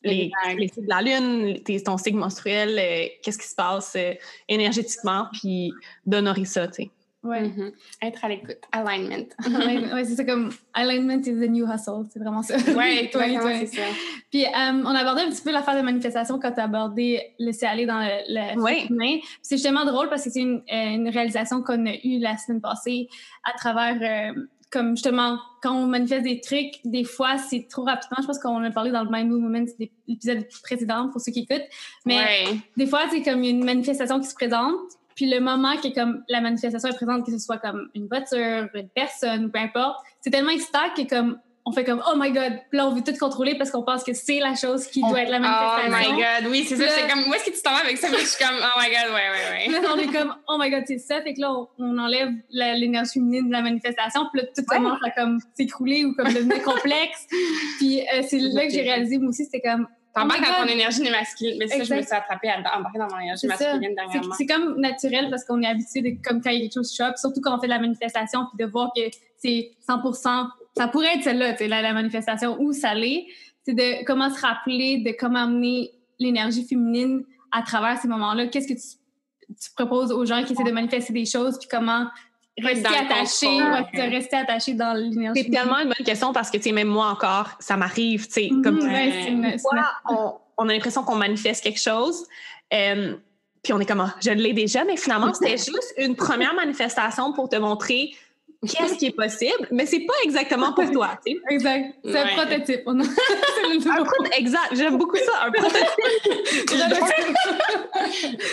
les, les cycles de la lune, ton cycle menstruel, euh, qu'est-ce qui se passe euh, énergétiquement, puis d'honorer ça, tu sais. Ouais. Mm-hmm. Être à l'écoute. Alignment. ouais, c'est ça comme alignment is the new hustle. C'est vraiment ça. Ouais, toi, c'est ça. Puis, euh, on a abordé un petit peu l'affaire de manifestation quand tu as abordé laisser aller dans le, le ouais. humain. C'est justement drôle parce que c'est une, une, réalisation qu'on a eue la semaine passée à travers comme justement, quand on manifeste des trucs, des fois, c'est trop rapidement. Je pense qu'on a parlé dans le Mind Movement, c'est l'épisode précédent pour ceux qui écoutent. Mais des fois, c'est comme une manifestation qui se présente. Puis le moment que comme la manifestation est présente, que ce soit comme une voiture, une personne, peu importe, c'est tellement excitant que comme on fait comme oh my god, puis là on veut tout contrôler parce qu'on pense que c'est la chose qui doit être la manifestation. Oh my god, oui, c'est ça, c'est comme où est-ce que tu t'en vas avec ça? Je suis comme oh my god, ouais, ouais, ouais. Là on est comme oh my god, c'est ça, fait que là on, enlève l'énergie féminine de la manifestation, puis là tout commence à comme s'écrouler ou comme devenir complexe. Puis euh, c'est là que j'ai réalisé moi aussi, c'était comme T'embarques oh dans ton énergie masculine. Mais ça, je me suis attrapée à embarquer dans mon énergie masculine dernièrement. C'est comme naturel parce qu'on est habitué de, comme quand il y a quelque chose choc, surtout quand on fait de la manifestation, puis de voir que c'est 100 ça pourrait être celle-là, la, la manifestation, où ça l'est. C'est de comment se rappeler de comment amener l'énergie féminine à travers ces moments-là. Qu'est-ce que tu, tu, proposes aux gens qui essaient de manifester des choses, puis comment rester attaché, ouais, rester attaché dans l'énergie. C'est tellement une bonne question parce que, tu sais, même moi encore, ça m'arrive, tu sais, mm-hmm. comme on, on, a l'impression qu'on manifeste quelque chose. Euh, puis on est comme, ah, je l'ai déjà, mais finalement, c'était juste une première manifestation pour te montrer qu'est-ce qui est possible, mais c'est pas exactement pour toi. Exact. C'est un prototype. un exact. J'aime beaucoup ça, un prototype.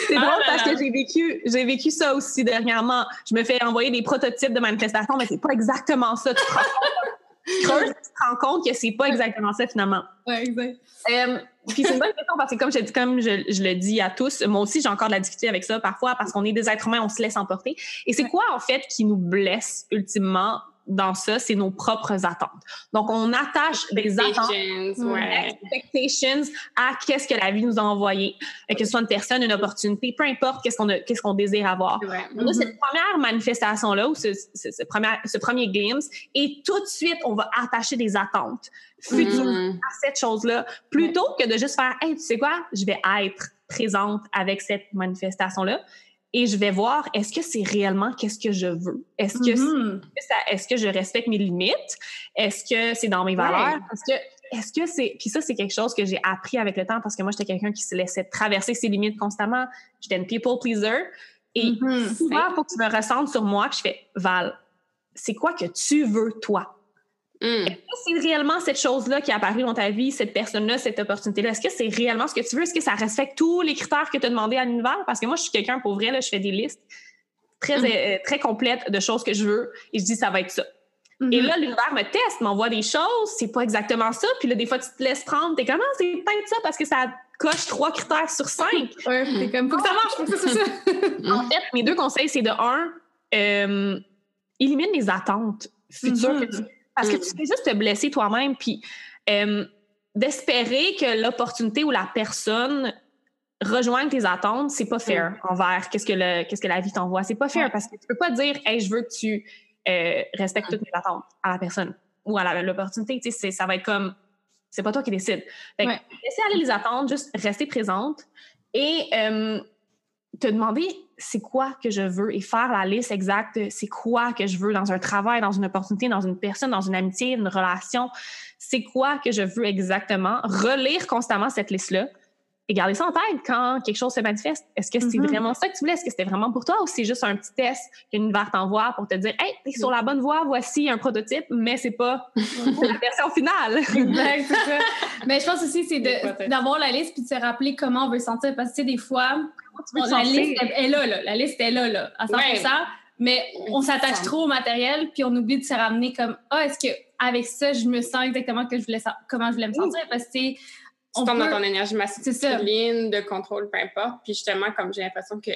c'est drôle ah parce que j'ai vécu, j'ai vécu ça aussi dernièrement. Je me fais envoyer des prototypes de manifestations, mais c'est pas exactement ça. Tu te rends compte, tu te rends compte que c'est pas exactement ça finalement. Ouais, exact. Euh, puis c'est une bonne question parce que comme je, comme je, je le dis à tous, moi aussi j'ai encore de la difficulté avec ça parfois parce qu'on est des êtres humains, on se laisse emporter. Et c'est quoi en fait qui nous blesse ultimement dans ça, c'est nos propres attentes. Donc, on attache des attentes, ouais. expectations à qu'est-ce que la vie nous a envoyé, que ce soit une personne, une opportunité, peu importe qu'est-ce qu'on qu'est-ce qu'on désire avoir. Ouais. On a cette première manifestation là ou ce, ce, premier, ce premier glimpse et tout de suite on va attacher des attentes futures mm-hmm. à cette chose là plutôt que de juste faire, hey, tu sais quoi, je vais être présente avec cette manifestation là et je vais voir est-ce que c'est réellement qu'est-ce que je veux? Est-ce que mm-hmm. est-ce que je respecte mes limites? Est-ce que c'est dans mes valeurs? Est-ce que est-ce que c'est puis ça c'est quelque chose que j'ai appris avec le temps parce que moi j'étais quelqu'un qui se laissait traverser ses limites constamment. J'étais une people pleaser et mm-hmm. souvent faut que tu me ressentes sur moi je fais Val c'est quoi que tu veux toi? Mm. Est-ce que c'est réellement cette chose-là qui est apparue dans ta vie, cette personne-là, cette opportunité-là? Est-ce que c'est réellement ce que tu veux? Est-ce que ça respecte tous les critères que tu as demandé à l'univers? Parce que moi, je suis quelqu'un, pour vrai, là, je fais des listes très, mm. euh, très complètes de choses que je veux et je dis ça va être ça. Et Mm-hmm. là, l'univers me teste, m'envoie des choses, c'est pas exactement ça. Puis là, des fois, tu te laisses prendre, t'es comme, ah, c'est peut-être ça parce que ça coche trois critères sur cinq. ouais, t'es comme, faut que ça marche, faut que ça, en fait, mes deux conseils, c'est de un, euh, élimine les attentes futures Mm-hmm. que tu parce que tu fais juste te blesser toi-même, puis euh, d'espérer que l'opportunité ou la personne rejoigne tes attentes, c'est pas fair envers qu'est-ce que le qu'est-ce que la vie t'envoie. C'est pas fair parce que tu peux pas dire, hey, je veux que tu euh, respectes toutes mes attentes à la personne ou à l'opportunité. Tu sais, ça va être comme, c'est pas toi qui décide. Fait que Ouais. laisser aller les attentes, juste rester présente et euh, te demander c'est quoi que je veux et faire la liste exacte c'est quoi que je veux dans un travail, dans une opportunité, dans une personne, dans une amitié, une relation. C'est quoi que je veux exactement? Relire constamment cette liste-là et garder ça en tête quand quelque chose se manifeste. Est-ce que c'est Mhm. vraiment ça que tu voulais? Est-ce que c'était vraiment pour toi ou c'est juste un petit test que l'univers t'envoie pour te dire Hey, t'es sur la bonne voie, voici un prototype, mais c'est pas la version finale. Exact, c'est ça. Mais je pense aussi, c'est d'avoir la liste puis de se rappeler comment on veut se sentir. Parce que, tu sais, des fois, veux la liste est là, là. La liste est là, là, à 100 Ouais. Mais on s'attache trop au matériel puis on oublie de se ramener comme Ah, est-ce que avec ça, je me sens exactement que je voulais, comment je voulais me sentir? Parce que, tu tombes peut- dans ton énergie masculine, de contrôle, peu importe. Puis justement, comme j'ai l'impression que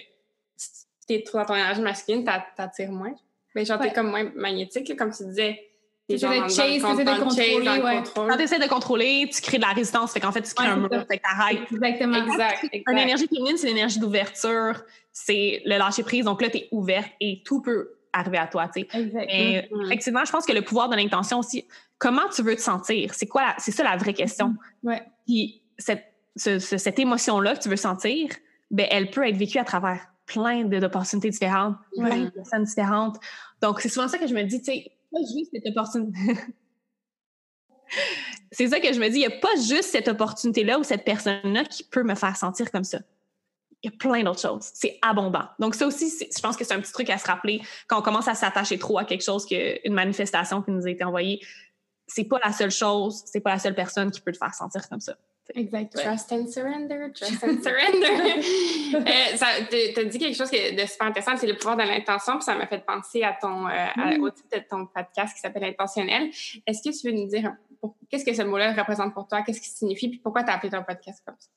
si tu es trop dans ton énergie masculine, t'a- t'attires moins. Mais genre, Ouais. t'es comme moins magnétique, là, comme tu disais. Tu essaies de chase, tu essaies de contrôler. Ouais. Quand tu essaies de contrôler, tu crées de la résistance. Fait qu'en fait, tu crées un mur. Fait que t'arrêtes. Exactement. Exact. Une énergie féminine, c'est l'énergie d'ouverture. C'est le lâcher prise. Donc là, tu es ouverte et tout peut arriver à toi, tu sais. Exactement. Mm-hmm. Effectivement, je pense que le pouvoir de l'intention aussi, comment tu veux te sentir? C'est quoi, c'est ça la vraie question. Ouais. Puis cette, ce, cette émotion-là que tu veux sentir, ben, elle peut être vécue à travers plein d'opportunités différentes, plein de personnes différentes. Donc, c'est souvent ça que je me dis, tu sais, pas juste cette opportunité. c'est ça que je me dis, il n'y a pas juste cette opportunité-là ou cette personne-là qui peut me faire sentir comme ça. Il y a plein d'autres choses. C'est abondant. Donc, ça aussi, je pense que c'est un petit truc à se rappeler quand on commence à s'attacher trop à quelque chose, qu'une manifestation qui nous a été envoyée. C'est pas la seule chose, c'est pas la seule personne qui peut te faire sentir comme ça. Exact. Trust and surrender, trust and surrender. euh, tu as dit quelque chose de super intéressant, c'est le pouvoir de l'intention, puis ça m'a fait penser à ton, euh, au titre de ton podcast qui s'appelle Intentionnel. Est-ce que tu veux nous dire qu'est-ce que ce mot-là représente pour toi, qu'est-ce qu'il signifie, puis pourquoi tu as appelé ton podcast comme ça?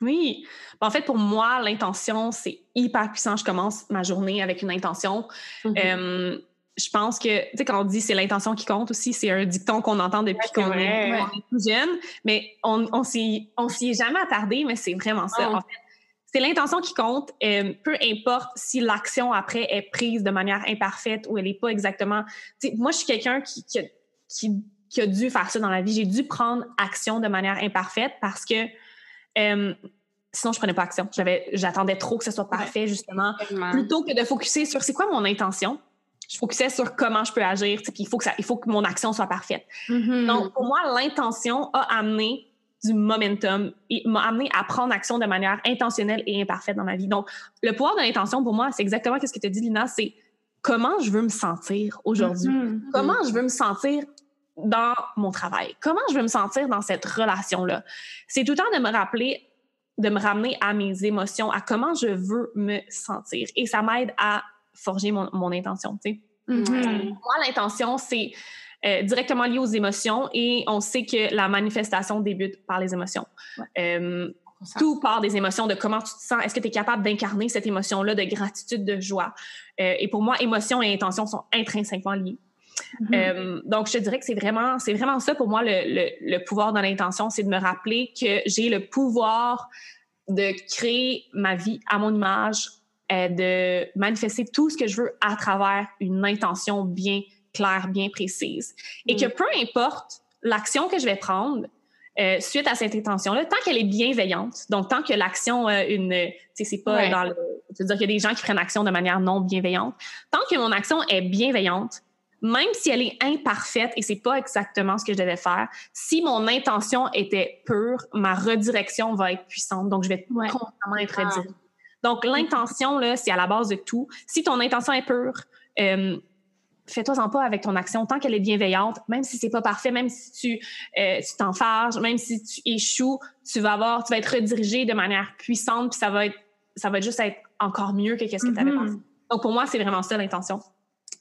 Oui. En fait, pour moi, l'intention, c'est hyper puissant. Je commence ma journée avec une intention. Mm-hmm. euh, je pense que, tu sais, quand on dit c'est l'intention qui compte aussi, c'est un dicton qu'on entend depuis qu'on est, plus jeune, mais on, on s'y est jamais attardé, mais c'est vraiment ça. En fait, c'est l'intention qui compte, euh, peu importe si l'action après est prise de manière imparfaite ou elle n'est pas exactement. Tu sais, moi, je suis quelqu'un qui, qui, qui, qui, a dû faire ça dans la vie. J'ai dû prendre action de manière imparfaite parce que euh, sinon je prenais pas action. J'avais, j'attendais trop que ce soit parfait justement, plutôt que de focuser sur c'est quoi mon intention je focusais sur comment je peux agir, puis il faut que ça, il faut que mon action soit parfaite. Mm-hmm. Donc pour moi, l'intention a amené du momentum et m'a amené à prendre action de manière intentionnelle et imparfaite dans ma vie. Donc le pouvoir de l'intention pour moi, c'est exactement ce que tu as dit Lina, c'est comment je veux me sentir aujourd'hui, Mm-hmm. comment je veux me sentir dans mon travail, comment je veux me sentir dans cette relation là. C'est tout le temps de me rappeler de me ramener à mes émotions, à comment je veux me sentir. Et ça m'aide à forger mon, mon intention. Mm-hmm. Moi, l'intention, c'est euh, directement lié aux émotions et on sait que la manifestation débute par les émotions. Euh, tout part des émotions, de comment tu te sens. Est-ce que tu es capable d'incarner cette émotion-là de gratitude, de joie? Euh, et pour moi, émotion et intention sont intrinsèquement liées. Euh, donc, je te dirais que c'est vraiment, c'est vraiment ça pour moi le, le, le pouvoir de l'intention, c'est de me rappeler que j'ai le pouvoir de créer ma vie à mon image, euh, de manifester tout ce que je veux à travers une intention bien claire, bien précise. Et que peu importe l'action que je vais prendre euh, suite à cette intention-là, tant qu'elle est bienveillante, donc tant que l'action a une, tu sais, c'est pas Ouais. dans le, tu veux dire qu'il y a des gens qui prennent action de manière non bienveillante, tant que mon action est bienveillante, même si elle est imparfaite et c'est pas exactement ce que je devais faire, si mon intention était pure, ma redirection va être puissante. Donc, je vais Ouais. constamment être Ah. redirigée. Donc, l'intention, là, c'est à la base de tout. Si ton intention est pure, euh, fais-toi-en pas avec ton action tant qu'elle est bienveillante, même si c'est pas parfait, même si tu euh, tu t'enfarges, même si tu échoues, tu vas avoir, tu vas être redirigé de manière puissante, puis ça va être, ça va juste être encore mieux que qu'est-ce que tu avais Mhm. pensé. Donc pour moi, c'est vraiment ça l'intention.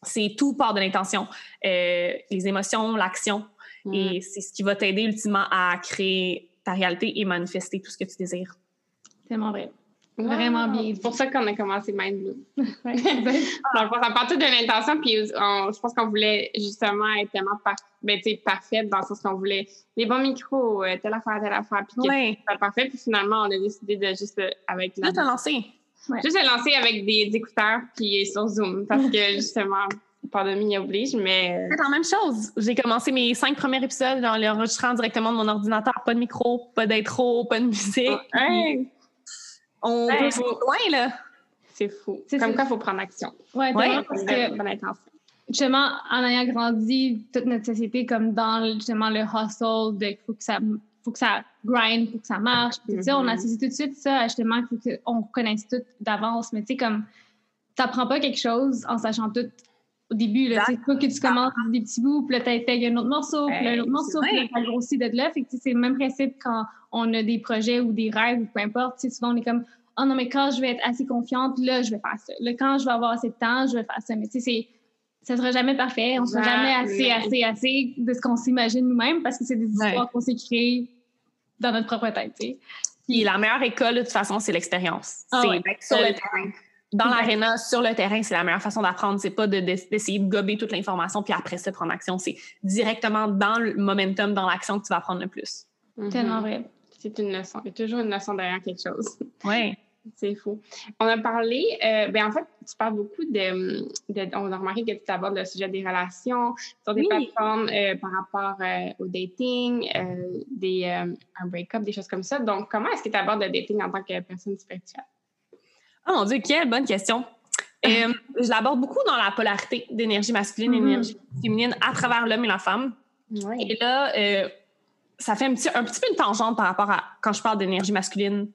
C'est tout part de l'intention, Euh, les émotions, l'action, Mm. et c'est ce qui va t'aider ultimement à créer ta réalité et manifester tout ce que tu désires. Tellement vrai. Wow. Vraiment bien. C'est pour ça qu'on a commencé Mind Bloom. Ouais. Dans le fond, ça part tout de l'intention, puis on- je pense qu'on voulait justement être tellement par, ben, parfaite dans le sens qu'on voulait les bons micros, euh, telle affaire, telle affaire, puis Ouais. parfait. Puis finalement, on a décidé de juste euh, avec la, Là, t'as lancé. juste se lancer avec des, des écouteurs puis sur Zoom parce que justement, pandémie oblige, mais C'est la même chose. J'ai commencé mes cinq premiers épisodes en les enregistrant directement de mon ordinateur. Pas de micro, pas d'intro, pas de musique. euh, On Ouais, peut faut- loin, là. c'est fou. C'est Comme quoi, il faut prendre action. Ouais, Ouais. tellement parce que Bonne intention. justement, en ayant grandi toute notre société comme dans le- justement le hustle, de faut que ça faut que ça grind, faut que ça marche, puis on Mhm. associe tout de suite ça justement faut qu'on connaisse tout d'avance, mais tu sais comme t'apprends pas quelque chose en sachant tout au début c'est pas que tu commences des petits bouts, puis là t'intègres un autre morceau, puis là, un autre morceau, c'est puis là vrai. t'as grossi de là, fait que tu c'est le même principe quand on a des projets ou des rêves ou peu importe, tu souvent on est comme oh non mais quand je vais être assez confiante, là je vais faire ça, là quand je vais avoir assez de temps, je vais faire ça, mais tu sais c'est ça sera jamais parfait. On sera jamais assez, assez, assez de ce qu'on s'imagine nous-mêmes parce que c'est des Ouais. histoires qu'on s'est créées dans notre propre tête, tu sais. Puis la meilleure école, de toute façon, c'est l'expérience. Ah c'est sur le terrain. Dans l'aréna, sur le terrain, c'est la meilleure façon d'apprendre. C'est pas d'essayer de, gober toute l'information puis après ça prendre action. C'est directement dans le momentum, dans l'action que tu vas apprendre le plus. Mm-hmm. Tellement vrai. C'est une leçon. Il y a toujours une leçon derrière quelque chose. Oui. C'est fou. On a parlé, euh, ben en fait, tu parles beaucoup de, On a remarqué que tu abordes le sujet des relations sur des plateformes euh, par rapport euh, au dating, des, un break-up, des choses comme ça. Donc, comment est-ce que tu abordes le dating en tant que personne spirituelle? Oh mon Dieu, quelle bonne question. je l'aborde beaucoup dans la polarité d'énergie masculine et mm-hmm. d'énergie féminine à travers l'homme et la femme. Et là, ça fait un petit, un petit peu une tangente par rapport à quand je parle d'énergie masculine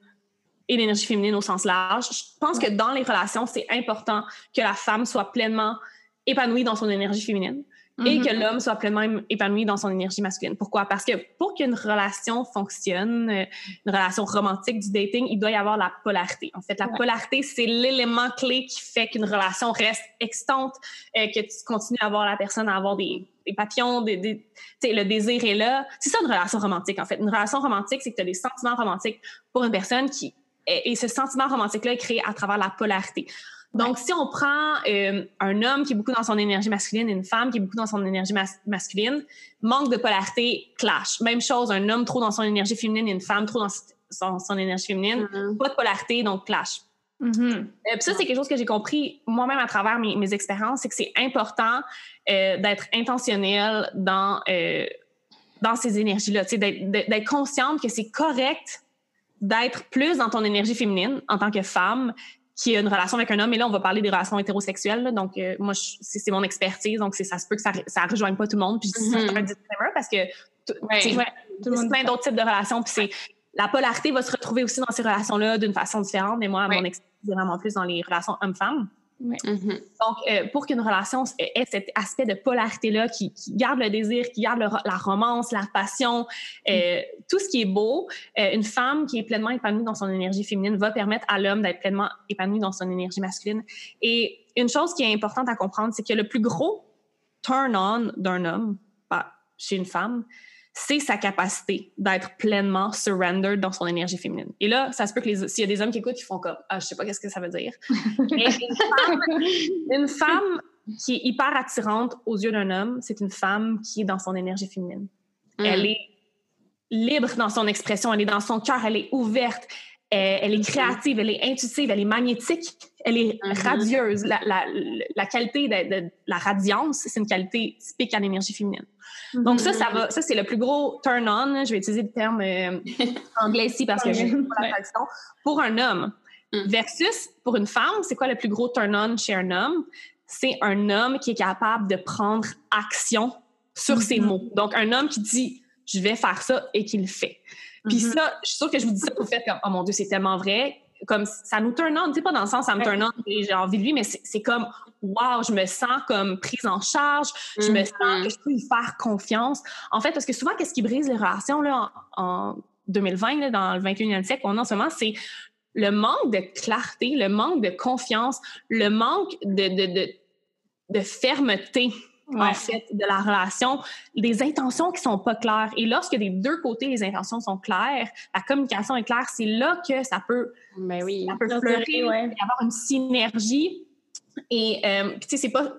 et l'énergie féminine au sens large. Je pense que dans les relations, c'est important que la femme soit pleinement épanouie dans son énergie féminine et que mm-hmm. l'homme soit pleinement épanoui dans son énergie masculine. Pourquoi? Parce que pour qu'une relation fonctionne, euh, une relation romantique du dating, il doit y avoir la polarité. En fait, la polarité, c'est l'élément clé qui fait qu'une relation reste excitante, euh, que tu continues à avoir la personne à avoir des, des papillons, des, des le désir est là. C'est ça une relation romantique, en fait. Une relation romantique, c'est que tu as des sentiments romantiques pour une personne qui et, ce sentiment romantique-là est créé à travers la polarité. Donc, si on prend euh, un homme qui est beaucoup dans son énergie masculine et une femme qui est beaucoup dans son énergie masculine, manque de polarité, clash. Même chose, un homme trop dans son énergie féminine et une femme trop dans son, énergie féminine, mm-hmm. pas de polarité, donc clash. Mm-hmm. Euh, ça, c'est quelque chose que j'ai compris moi-même à travers mes, expériences, c'est que c'est important euh, d'être intentionnel dans, dans ces énergies-là, d'être consciente que c'est correct d'être plus dans ton énergie féminine en tant que femme qui a une relation avec un homme. Et là, on va parler des relations hétérosexuelles. donc, euh, moi, c'est mon expertise. Donc, ça se peut que ça ne rejoigne pas tout le monde. Puis, je dis ça, un disclaimer parce que il y a plein d'autres types de relations. Puis, la polarité va se retrouver aussi dans ces relations-là d'une façon différente. Mais moi, mon expertise est vraiment plus dans les relations hommes-femmes. Mm-hmm. Donc, euh, pour qu'une relation ait cet aspect de polarité-là, qui, garde le désir, qui garde la romance, la passion, euh, mm. tout ce qui est beau, euh, une femme qui est pleinement épanouie dans son énergie féminine va permettre à l'homme d'être pleinement épanoui dans son énergie masculine. Et une chose qui est importante à comprendre, c'est que le plus gros turn-on d'un homme bah, chez une femme, c'est sa capacité d'être pleinement surrendered dans son énergie féminine. Et là, ça se peut que s'il y a des hommes qui écoutent, ils font comme ah, je sais pas qu'est-ce que ça veut dire. une, femme, qui est hyper attirante aux yeux d'un homme, c'est une femme qui est dans son énergie féminine. Mm. Elle est libre dans son expression, elle est dans son cœur, elle est ouverte, elle, est créative, elle est intuitive, elle est magnétique, elle est mm-hmm. radieuse. La, qualité de, la radiance, c'est une qualité typique à l'énergie féminine. Donc ça, ça mm-hmm. va, ça c'est le plus gros turn on. Je vais utiliser le terme euh, anglais ici parce que j'ai pas la traduction. Pour un homme mm. versus pour une femme, c'est quoi le plus gros turn on chez un homme? C'est un homme qui est capable de prendre action sur ses mots. Donc un homme qui dit je vais faire ça et qui le fait. Puis mm-hmm. ça, je suis sûre que je vous dis ça, vous faites comme, oh mon Dieu, c'est tellement vrai. Comme ça nous turn on, tu sais, pas dans le sens ça me turn on j'ai envie de lui, mais c'est comme, wow, je me sens comme prise en charge, je me sens mm-hmm. que je peux lui faire confiance. En fait, parce que souvent, qu'est-ce qui brise les relations là, en, 2020, là, dans le 21e siècle, on en ce moment, c'est le manque de clarté, le manque de confiance, le manque de, de, de, de fermeté en fait, de la relation, des intentions qui sont pas claires. Et lorsque des deux côtés, les intentions sont claires, la communication est claire, c'est là que ça peut, ben oui. ça peut fleurir, y avoir une synergie. Et, euh, tu sais, c'est pas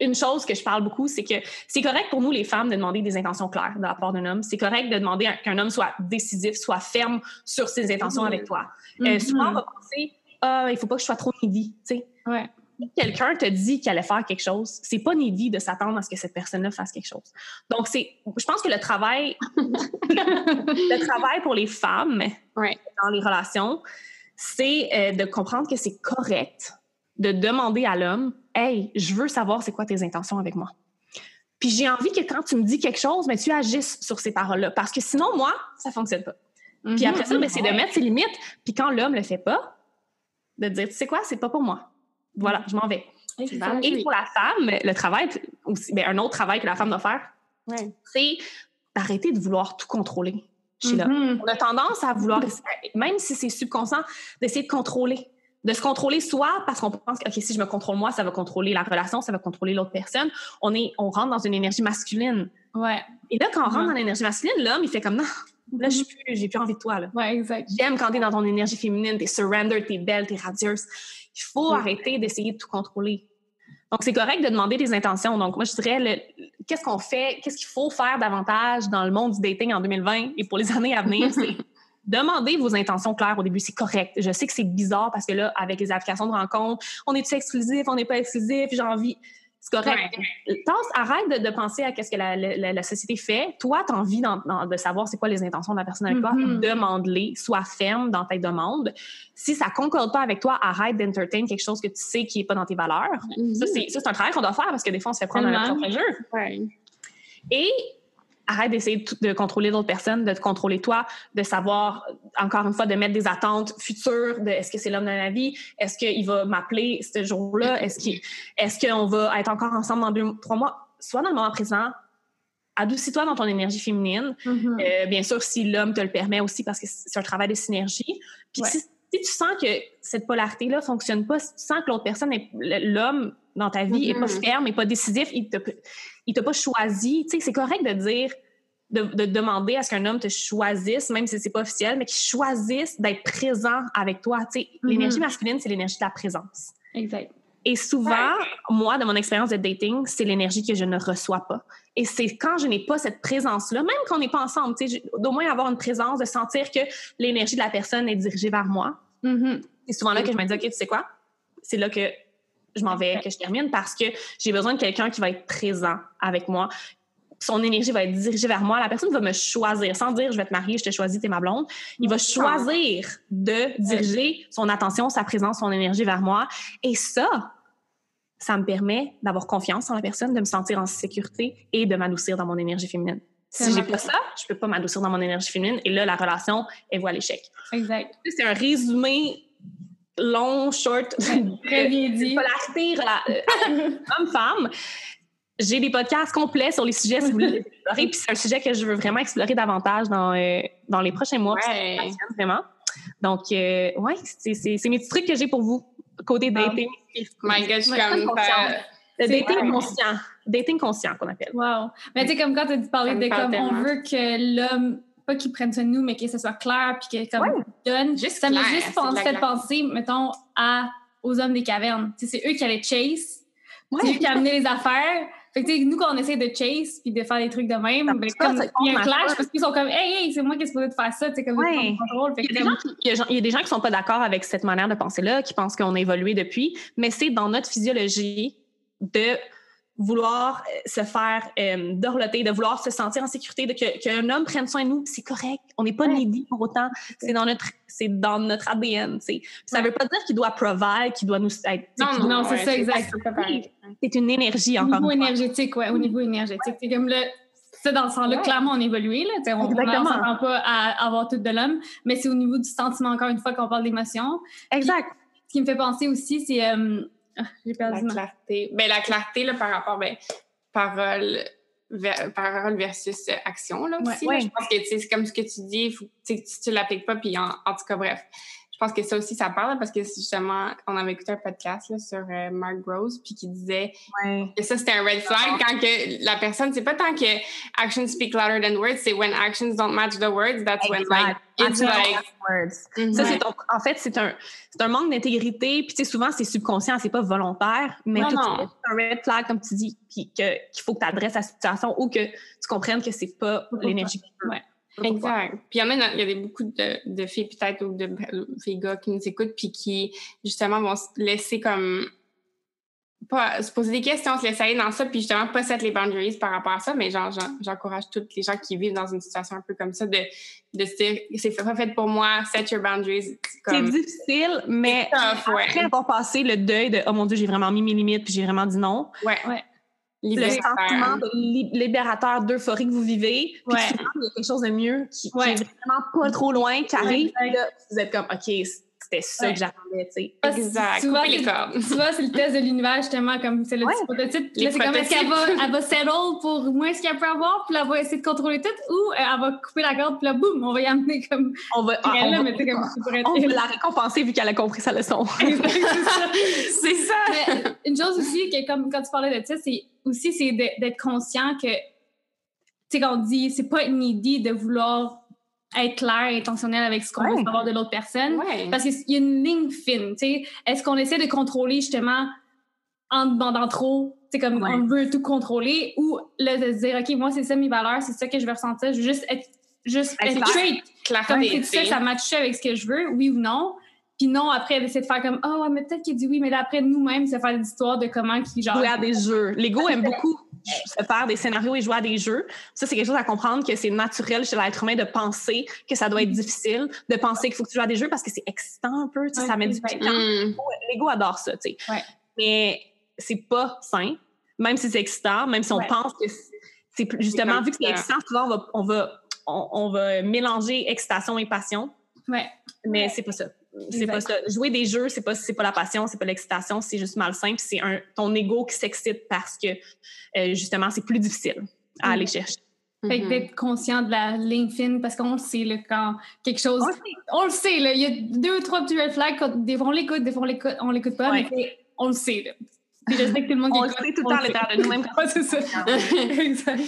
une chose que je parle beaucoup, c'est que c'est correct pour nous, les femmes, de demander des intentions claires de la part d'un homme. C'est correct de demander qu'un homme soit décisif, soit ferme sur ses intentions mm-hmm. avec toi. Euh, mm-hmm. souvent, on va penser, ah, il faut pas que je sois trop needy, tu sais. Ouais quelqu'un te dit qu'il allait faire quelque chose, c'est pas névi de s'attendre à ce que cette personne-là fasse quelque chose. Donc, c'est, je pense que le travail, le travail pour les femmes dans les relations, c'est euh, de comprendre que c'est correct de demander à l'homme, hey, je veux savoir c'est quoi tes intentions avec moi. Puis j'ai envie que quand tu me dis quelque chose, mais ben, tu agisses sur ces paroles-là, parce que sinon, moi, ça fonctionne pas. Puis après ça, ben, c'est de mettre ses limites. Puis quand l'homme le fait pas, de dire, tu sais quoi, c'est pas pour moi voilà, je m'en vais. Et, pour la femme, le travail, aussi, ben, un autre travail que la femme doit faire, c'est d'arrêter de vouloir tout contrôler chez mm-hmm. On a tendance à vouloir, même si c'est subconscient, d'essayer de contrôler. De se contrôler soit parce qu'on pense que si je me contrôle moi, ça va contrôler la relation, ça va contrôler l'autre personne. On, est, on rentre dans une énergie masculine. Ouais. Et là, quand on rentre mm-hmm. dans l'énergie masculine, l'homme, il fait comme non, Là, je plus, j'ai plus envie de toi. Là. Ouais, exact. J'aime quand tu es dans ton énergie féminine, tu es surrender, tu es belle, tu es radieuse. Il faut arrêter d'essayer de tout contrôler. Donc, c'est correct de demander des intentions. Donc, moi, je dirais, qu'est-ce qu'on fait, qu'est-ce qu'il faut faire davantage dans le monde du dating en 2020 et pour les années à venir, c'est demander vos intentions claires au début. C'est correct. Je sais que c'est bizarre parce que là, avec les applications de rencontre, on est-tu exclusif, on n'est pas exclusif, j'ai envie. C'est correct. arrête de, penser à ce que la, société fait. Toi, tu as envie de savoir c'est quoi les intentions de la personne avec toi. Mm-hmm. Demande-les. Sois ferme dans tes demandes. Si ça concorde pas avec toi, arrête d'entertain quelque chose que tu sais qui est pas dans tes valeurs. Mm-hmm. Ça, c'est un travail qu'on doit faire parce que des fois, on se fait prendre dans notre jeu. Et arrête d'essayer de, contrôler d'autres personnes, de te contrôler toi, de savoir, encore une fois, de mettre des attentes futures de est-ce que c'est l'homme de ma vie, est-ce qu'il va m'appeler ce jour-là, est-ce qu'on est qu'on va être encore ensemble dans deux, trois mois? Sois dans le moment présent, adoucis-toi dans ton énergie féminine. Mm-hmm. Euh, bien sûr, si l'homme te le permet aussi, parce que c'est un travail de synergie. Puis si, tu sens que cette polarité-là fonctionne pas, si tu sens que l'autre personne, l'homme dans ta vie, n'est pas mm-hmm. ferme, n'est pas décisif, il te il t'a pas choisi. Tu sais, c'est correct de dire, de, demander à ce qu'un homme te choisisse, même si c'est pas officiel, mais qu'il choisisse d'être présent avec toi. Tu sais, mm-hmm. l'énergie masculine, c'est l'énergie de la présence. Exact. Et souvent, moi, de mon expérience de dating, c'est l'énergie que je ne reçois pas. Et c'est quand je n'ai pas cette présence-là, même quand on n'est pas ensemble, tu sais, d'au moins avoir une présence, de sentir que l'énergie de la personne est dirigée vers moi. Mm-hmm. C'est souvent là que je me dis, OK, tu sais quoi? C'est là que je m'en vais, que je termine parce que j'ai besoin de quelqu'un qui va être présent avec moi. Son énergie va être dirigée vers moi. La personne va me choisir sans dire je vais te marier, je te choisis, t'es ma blonde. Il va choisir de diriger son attention, sa présence, son énergie vers moi. Et ça, ça me permet d'avoir confiance en la personne, de me sentir en sécurité et de m'adoucir dans mon énergie féminine. Si j'ai pas ça, je peux pas m'adoucir dans mon énergie féminine et là, la relation, elle voit l'échec. Exact. C'est un résumé long, short, très bien dit. Polarité, euh, homme-femme. J'ai des podcasts complets sur les sujets si vous voulez explorer. Puis c'est un sujet que je veux vraiment explorer davantage dans, euh, dans les prochains mois. Ouais. vraiment. Donc, euh, ouais, c'est mes petits trucs que j'ai pour vous, côté dating. My God, je suis comme. Le dating conscient. Dating conscient qu'on appelle. Wow. Mais tu sais, comme quand tu as parlé de comme on veut que l'homme pas qu'ils prennent soin de nous, mais que ce soit clair, puis que comme donne. Juste ça m'a juste fait penser, mettons, à, aux hommes des cavernes. c'est eux qui allaient chase. C'est eux qui amenaient les affaires. Fait que, nous, quand on essaie de chase puis de faire des trucs de même, ben, comme, il y a un clash parce qu'ils sont comme, hey, hey, c'est moi qui ai supposé de faire ça, tu sais, comme, ouais. contrôle. il, y a il, y a des gens qui sont pas d'accord avec cette manière de penser-là, qui pensent qu'on a évolué depuis, mais c'est dans notre physiologie de vouloir euh, se faire euh, dorloter, de vouloir se sentir en sécurité, de qu'un homme prenne soin de nous, c'est correct. On n'est pas ouais. needy pour autant. C'est dans notre c'est dans notre ADN. Ça ne veut pas dire qu'il doit provide, qu'il doit nous être. Non, non, c'est ça, exact. C'est une énergie encore. Au niveau énergétique, ouais, au niveau énergétique. C'est comme le. Ça, dans ce sens-là, clairement, on évolue. Là, on ne s'attend pas à avoir tout de l'homme, mais c'est au niveau du sentiment, encore une fois, qu'on parle d'émotion. Exact. ce qui me fait penser aussi, c'est euh, ah, j'ai perdu la clarté. Ben, la clarté là, par rapport, ben, parole, parole versus action. Là, aussi, Je pense que c'est comme ce que tu dis, faut, tu ne l'appliques pas, puis en, en, tout cas, bref je pense que ça aussi, ça parle parce que justement, on avait écouté un podcast là, sur euh, Mark Rose puis qui disait que ça, c'était un red flag quand que la personne, c'est pas tant que actions speak louder than words, c'est when actions don't match the words, that's when like, it's like... Words. Mm-hmm. Ça, c'est en fait, c'est un, un manque d'intégrité, puis tu sais, souvent, c'est subconscient, c'est pas volontaire, mais c'est un red flag, comme tu dis, qu'il faut que tu adresses la situation ou que tu comprennes que c'est pas l'énergie ouais. Exact. Puis il y en a, il y a des, beaucoup de, de filles peut-être ou de, de filles gars qui nous écoutent puis qui justement vont se laisser comme pas se poser des questions, se laisser aller dans ça, puis justement pas set les boundaries par rapport à ça, mais genre j'encourage toutes les gens qui vivent dans une situation un peu comme ça de, de se dire c'est pas fait pour moi, set your boundaries. C'est difficile, mais tough, ouais. après avoir passé le deuil de oh mon dieu j'ai vraiment mis mes limites puis j'ai vraiment dit non. Ouais. ouais le sentiment de libérateur d'euphorie que vous vivez. Puis ouais. souvent, il y a quelque chose de mieux qui, qui est vraiment pas trop loin, qui arrive. là, vous êtes comme, OK, c'était ça que j'attendais, tu sais. Exact. Souvent, les cordes. Souvent, c'est le test de l'univers, justement, comme c'est le petit prototype. Là, c'est comme, est-ce qu'elle va, elle va settle pour moins ce qu'elle peut avoir, puis elle va essayer de contrôler tout, ou euh, elle va couper la corde, puis là, boum, on va y amener comme. On va, ah, on, là, va, comme, on va la récompenser vu qu'elle a compris sa leçon. c'est ça. Mais une chose aussi, que comme quand tu parlais de ça, c'est aussi, c'est d'être conscient que, tu sais, quand on dit, c'est pas une idée de vouloir être clair et intentionnel avec ce qu'on veut savoir de l'autre personne. Ouais. Parce qu'il y a une ligne fine, tu sais. Est-ce qu'on essaie de contrôler justement en demandant trop, c'est comme Ouais. on veut tout contrôler, ou là, de se dire, OK, moi, c'est ça mes valeurs, c'est ça que je veux ressentir, je veux juste être, juste Être être clair. straight. Comme c'est ça, ça matche avec ce que je veux, oui ou non? Puis non, après, d'essayer de faire comme, oh, ouais, mais peut-être qu'il dit oui, mais là, après, nous-mêmes, c'est faire des histoires de comment qui, genre. jouer à des jeux. L'ego aime beaucoup se faire des scénarios et jouer à des jeux. Ça, c'est quelque chose à comprendre que c'est naturel chez l'être humain de penser que ça doit être difficile, de penser qu'il faut que tu joues à des jeux parce que c'est excitant un peu, tu sais, Ouais, ça met du c'est piquant. Mm. L'ego adore ça, tu sais. Ouais. Mais c'est pas sain, même si c'est excitant, même si on Ouais. pense que c'est plus- justement, vu que c'est excitant, souvent, on va, on va, on, on va mélanger excitation et passion, Ouais. mais c'est pas ça. C'est pas ça. Jouer des jeux, c'est pas, c'est pas la passion, c'est pas l'excitation, c'est juste malsain, puis c'est un, ton ego qui s'excite parce que, euh, justement, c'est plus difficile à Mm. aller chercher. Fait que Mhm. d'être conscient de la ligne fine, parce qu'on le sait, là, quand quelque chose. On le sait. On le sait, là. Il y a deux ou trois petits red flags. Quand, des fois, on l'écoute, des fois, on l'écoute, on l'écoute pas, Ouais. mais on le sait, là. Puis je sais que tout le monde On le écoute, sait tout le temps l'intérieur de nous-mêmes. Ouais, c'est ça. exact.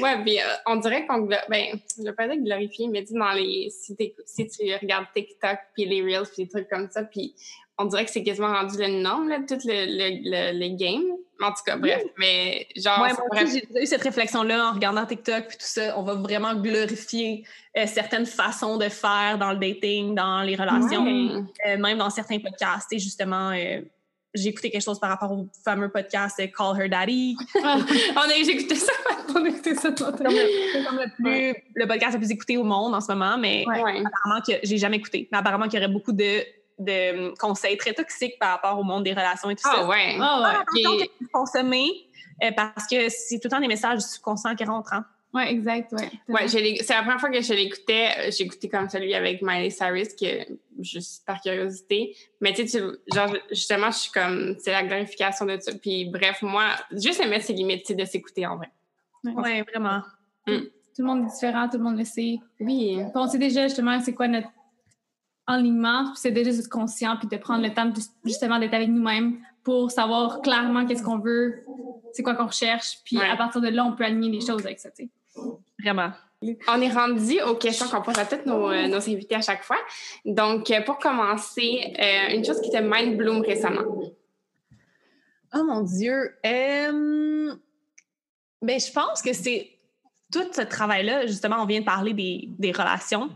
Ouais, puis euh, on dirait qu'on. Ben, je vais pas dire glorifier, mais sais, dans les. Si, si tu regardes TikTok, puis les Reels, puis des trucs comme ça, puis on dirait que c'est quasiment rendu le norme, là, tout le, le, le, le game. En tout cas, bref. Mais genre. Ouais, moi aussi, j'ai eu cette réflexion-là en regardant TikTok puis tout ça. On va vraiment glorifier euh, certaines façons de faire dans le dating, dans les relations, Ouais. euh, même dans certains podcasts. Et justement, euh, j'ai écouté quelque chose par rapport au fameux podcast Call Her Daddy, Ah, On a j'ai écouté ça. on a écouté ça tantôt. comme le, comme le plus- le podcast le plus écouté au monde en ce moment, mais Ouais. Ouais. apparemment que j'ai jamais écouté. Mais apparemment qu'il y aurait beaucoup de, de euh, conseils très toxiques par rapport au monde des relations et tout ça. Ah ouais. Ah ouais. Attention Puis- que vous consommez euh, parce que c'est tout le temps des messages du subconscient qui rentrent. hein. Ouais, exact, ouais. Ouais, c'est la première fois que je l'écoutais. J'ai écouté comme celui avec Miley Cyrus, que juste par curiosité. Mais tu sais, tu- genre, justement, je suis comme, c'est la glorification de ça. Puis bref, moi, juste mettre ses limites, c'est de s'écouter en vrai. Ouais, vraiment. Tout le monde est différent, tout le monde le sait. Oui. Puis on sait déjà justement c'est quoi notre alignement, puis c'est déjà d'être conscient, puis de prendre le temps de- justement d'être avec nous-mêmes pour savoir clairement qu'est-ce qu'on veut, c'est quoi qu'on recherche, puis Ouais. à partir de là, on peut aligner les choses avec ça, tu sais. Vraiment. On est rendu aux questions qu'on pose à tous nos, euh, nos invités à chaque fois. Donc, euh, pour commencer, euh, une chose qui te mind bloom récemment. Oh mon Dieu. Ben, je pense que c'est tout ce travail-là, justement, on vient de parler des, des relations.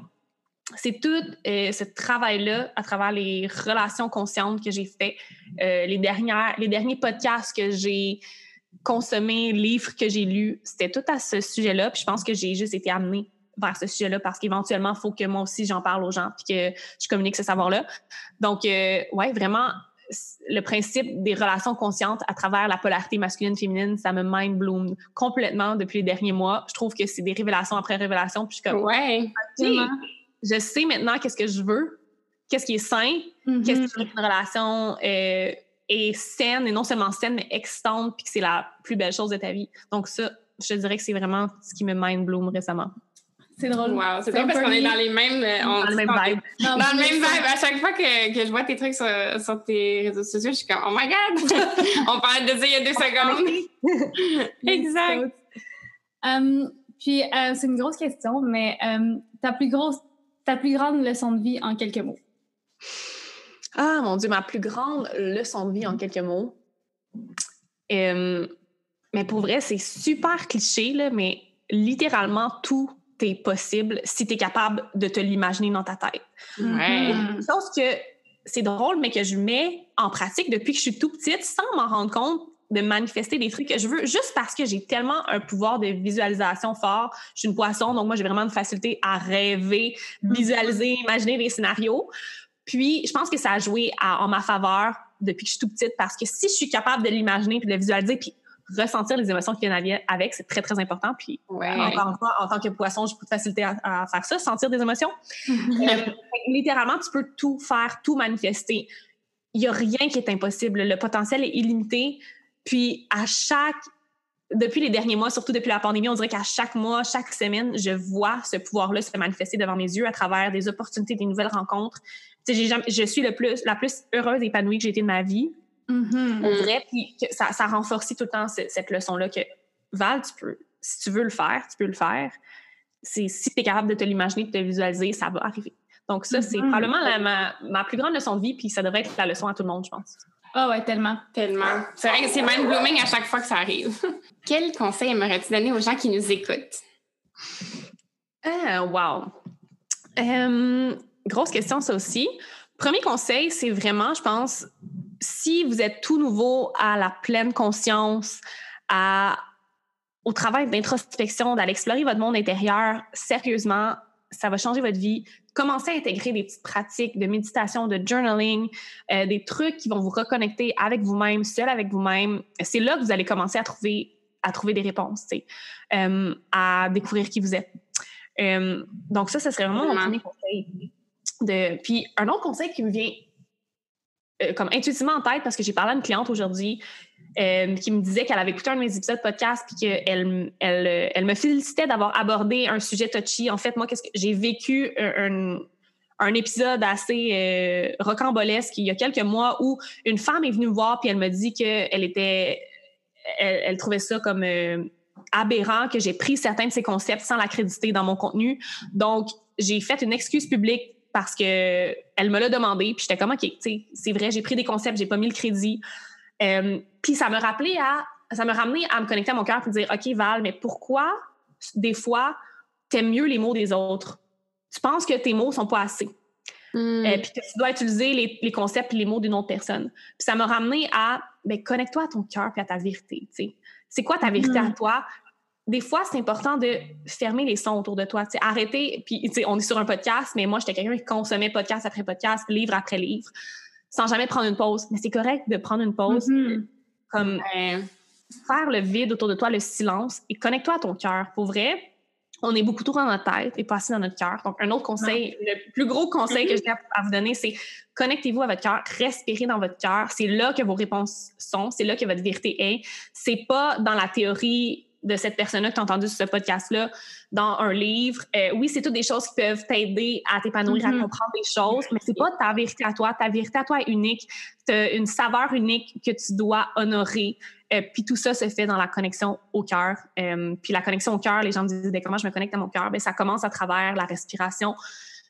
C'est tout ce travail-là à travers les relations conscientes que j'ai fait, les, les derniers podcasts que j'ai consommés, livres que j'ai lus, c'était tout à ce sujet-là. Puis je pense que j'ai juste été amenée vers ce sujet-là parce qu'éventuellement, il faut que moi aussi, j'en parle aux gens puis que je communique ce savoir-là. Donc, euh, ouais, vraiment, le principe des relations conscientes à travers la polarité masculine-féminine, ça me mind bloom complètement depuis les derniers mois. Je trouve que c'est des révélations après révélations. Puis je suis comme, Ouais. Je sais maintenant qu'est-ce que je veux, qu'est-ce qui est sain, Mhm. qu'est-ce qui est une relation euh, est saine, et non seulement saine, mais excitante, puis que c'est la plus belle chose de ta vie. Donc ça, je te dirais que c'est vraiment ce qui me mind bloom récemment. C'est drôle. Wow. C'est drôle parce qu'on est dans les mêmes. euh, on- Dans le même vibe. Dans le même vibe. À chaque fois que, que je vois tes trucs sur, sur tes réseaux sociaux, je suis comme, oh my God! On parlait de ça il y a deux secondes. exact. Euh, puis, euh, c'est une grosse question, mais euh, ta plus grosse, ta plus grande leçon de vie en quelques mots? Ah, mon Dieu, ma plus grande leçon de vie en quelques mots. Euh, mais pour vrai, c'est super cliché, là, mais littéralement, tout est possible si tu es capable de te l'imaginer dans ta tête. Ouais. Chose que c'est drôle, mais que je mets en pratique depuis que je suis tout petite sans m'en rendre compte de manifester des trucs que je veux juste parce que j'ai tellement un pouvoir de visualisation fort. Je suis une poisson, donc moi, j'ai vraiment une facilité à rêver, visualiser, imaginer des scénarios. Puis, je pense que ça a joué à- en ma faveur depuis que je suis tout petite parce que si je suis capable de l'imaginer puis de le visualiser puis ressentir les émotions qui viennent avec, c'est très, très important. Puis, Ouais. encore une fois, en tant que poisson, j'ai beaucoup de facilité à, à faire ça, sentir des émotions. Euh, littéralement, tu peux tout faire, tout manifester. Il n'y a rien qui est impossible. Le potentiel est illimité. Puis, à chaque. Depuis les derniers mois, surtout depuis la pandémie, on dirait qu'à chaque mois, chaque semaine, je vois ce pouvoir-là se manifester devant mes yeux à travers des opportunités, des nouvelles rencontres. Jamais- je suis le plus, la plus heureuse et épanouie que j'ai été de ma vie Mhm. on Mm. dirait, puis que ça, ça renforce tout le temps ce- cette leçon-là que Val, tu peux, si tu veux le faire, tu peux le faire. si tu es capable de te l'imaginer, de te visualiser, ça va arriver. Donc, ça, c'est mm-hmm. probablement ma, ma, plus grande leçon de vie, puis ça devrait être la leçon à tout le monde, je pense. Ah ouais, tellement. Tellement. C'est vrai que c'est mind blooming à chaque fois que ça arrive. Quel conseil aimerais-tu donner aux gens qui nous écoutent? Ah, wow. Euh, grosse question, ça aussi. Premier conseil, c'est vraiment, je pense, si vous êtes tout nouveau à la pleine conscience, à, au travail d'introspection, d'aller explorer votre monde intérieur, sérieusement, ça va changer votre vie. Commencez à intégrer des petites pratiques de méditation, de journaling, euh, des trucs qui vont vous reconnecter avec vous-même, seul avec vous-même. C'est là que vous allez commencer à trouver, à trouver des réponses, euh, à découvrir qui vous êtes. Euh, donc ça, ce serait vraiment mon premier conseil. Puis un autre conseil qui me vient euh, comme intuitivement en tête parce que j'ai parlé à une cliente aujourd'hui euh, qui me disait qu'elle avait écouté un de mes épisodes podcast puis qu'elle elle, elle me félicitait d'avoir abordé un sujet touchy. En fait, moi, qu'est-ce que j'ai vécu un, un, épisode assez euh, rocambolesque il y a quelques mois où une femme est venue me voir puis elle me dit qu'elle était elle, trouvait ça comme aberrant que j'ai pris certains de ses concepts sans l'accréditer dans mon contenu. Donc, j'ai fait une excuse publique parce que elle me l'a demandé, puis j'étais comme OK, c'est vrai, j'ai pris des concepts, j'ai pas mis le crédit. Euh, puis ça me rappelait à ça me ramenait à me connecter à mon cœur et dire OK Val, mais pourquoi des fois t'aimes mieux les mots des autres? Tu penses que tes mots sont pas assez. Hmm. Euh, puis que tu dois utiliser les, les concepts et les mots d'une autre personne. Puis ça m'a ramené à ben, connecte-toi à ton cœur et à ta vérité. C'est quoi ta vérité à hmm. toi? Des fois, c'est important de fermer les sons autour de toi. arrêter, puis on est sur un podcast, mais moi, j'étais quelqu'un qui consommait podcast après podcast, livre après livre, sans jamais prendre une pause. Mais c'est correct de prendre une pause, mm-hmm. comme faire le vide autour de toi, le silence, et connecte-toi à ton cœur. Pour vrai, on est beaucoup trop dans notre tête et pas assez dans notre cœur. Donc, un autre conseil, le plus gros conseil que mm-hmm. j'ai à vous donner, c'est connectez-vous à votre cœur, respirez dans votre cœur. C'est là que vos réponses sont, c'est là que votre vérité est. C'est pas dans la théorie de cette personne-là que tu as entendu sur ce podcast-là dans un livre. Euh, oui, c'est toutes des choses qui peuvent t'aider à t'épanouir, à mm-hmm. comprendre des choses, mais c'est pas ta vérité à toi. Ta vérité à toi est unique. Tu as une saveur unique que tu dois honorer. Euh, puis tout ça se fait dans la connexion au cœur. Euh, puis la connexion au cœur, les gens me disent ben, comment je me connecte à mon cœur? Ben, ça commence à travers la respiration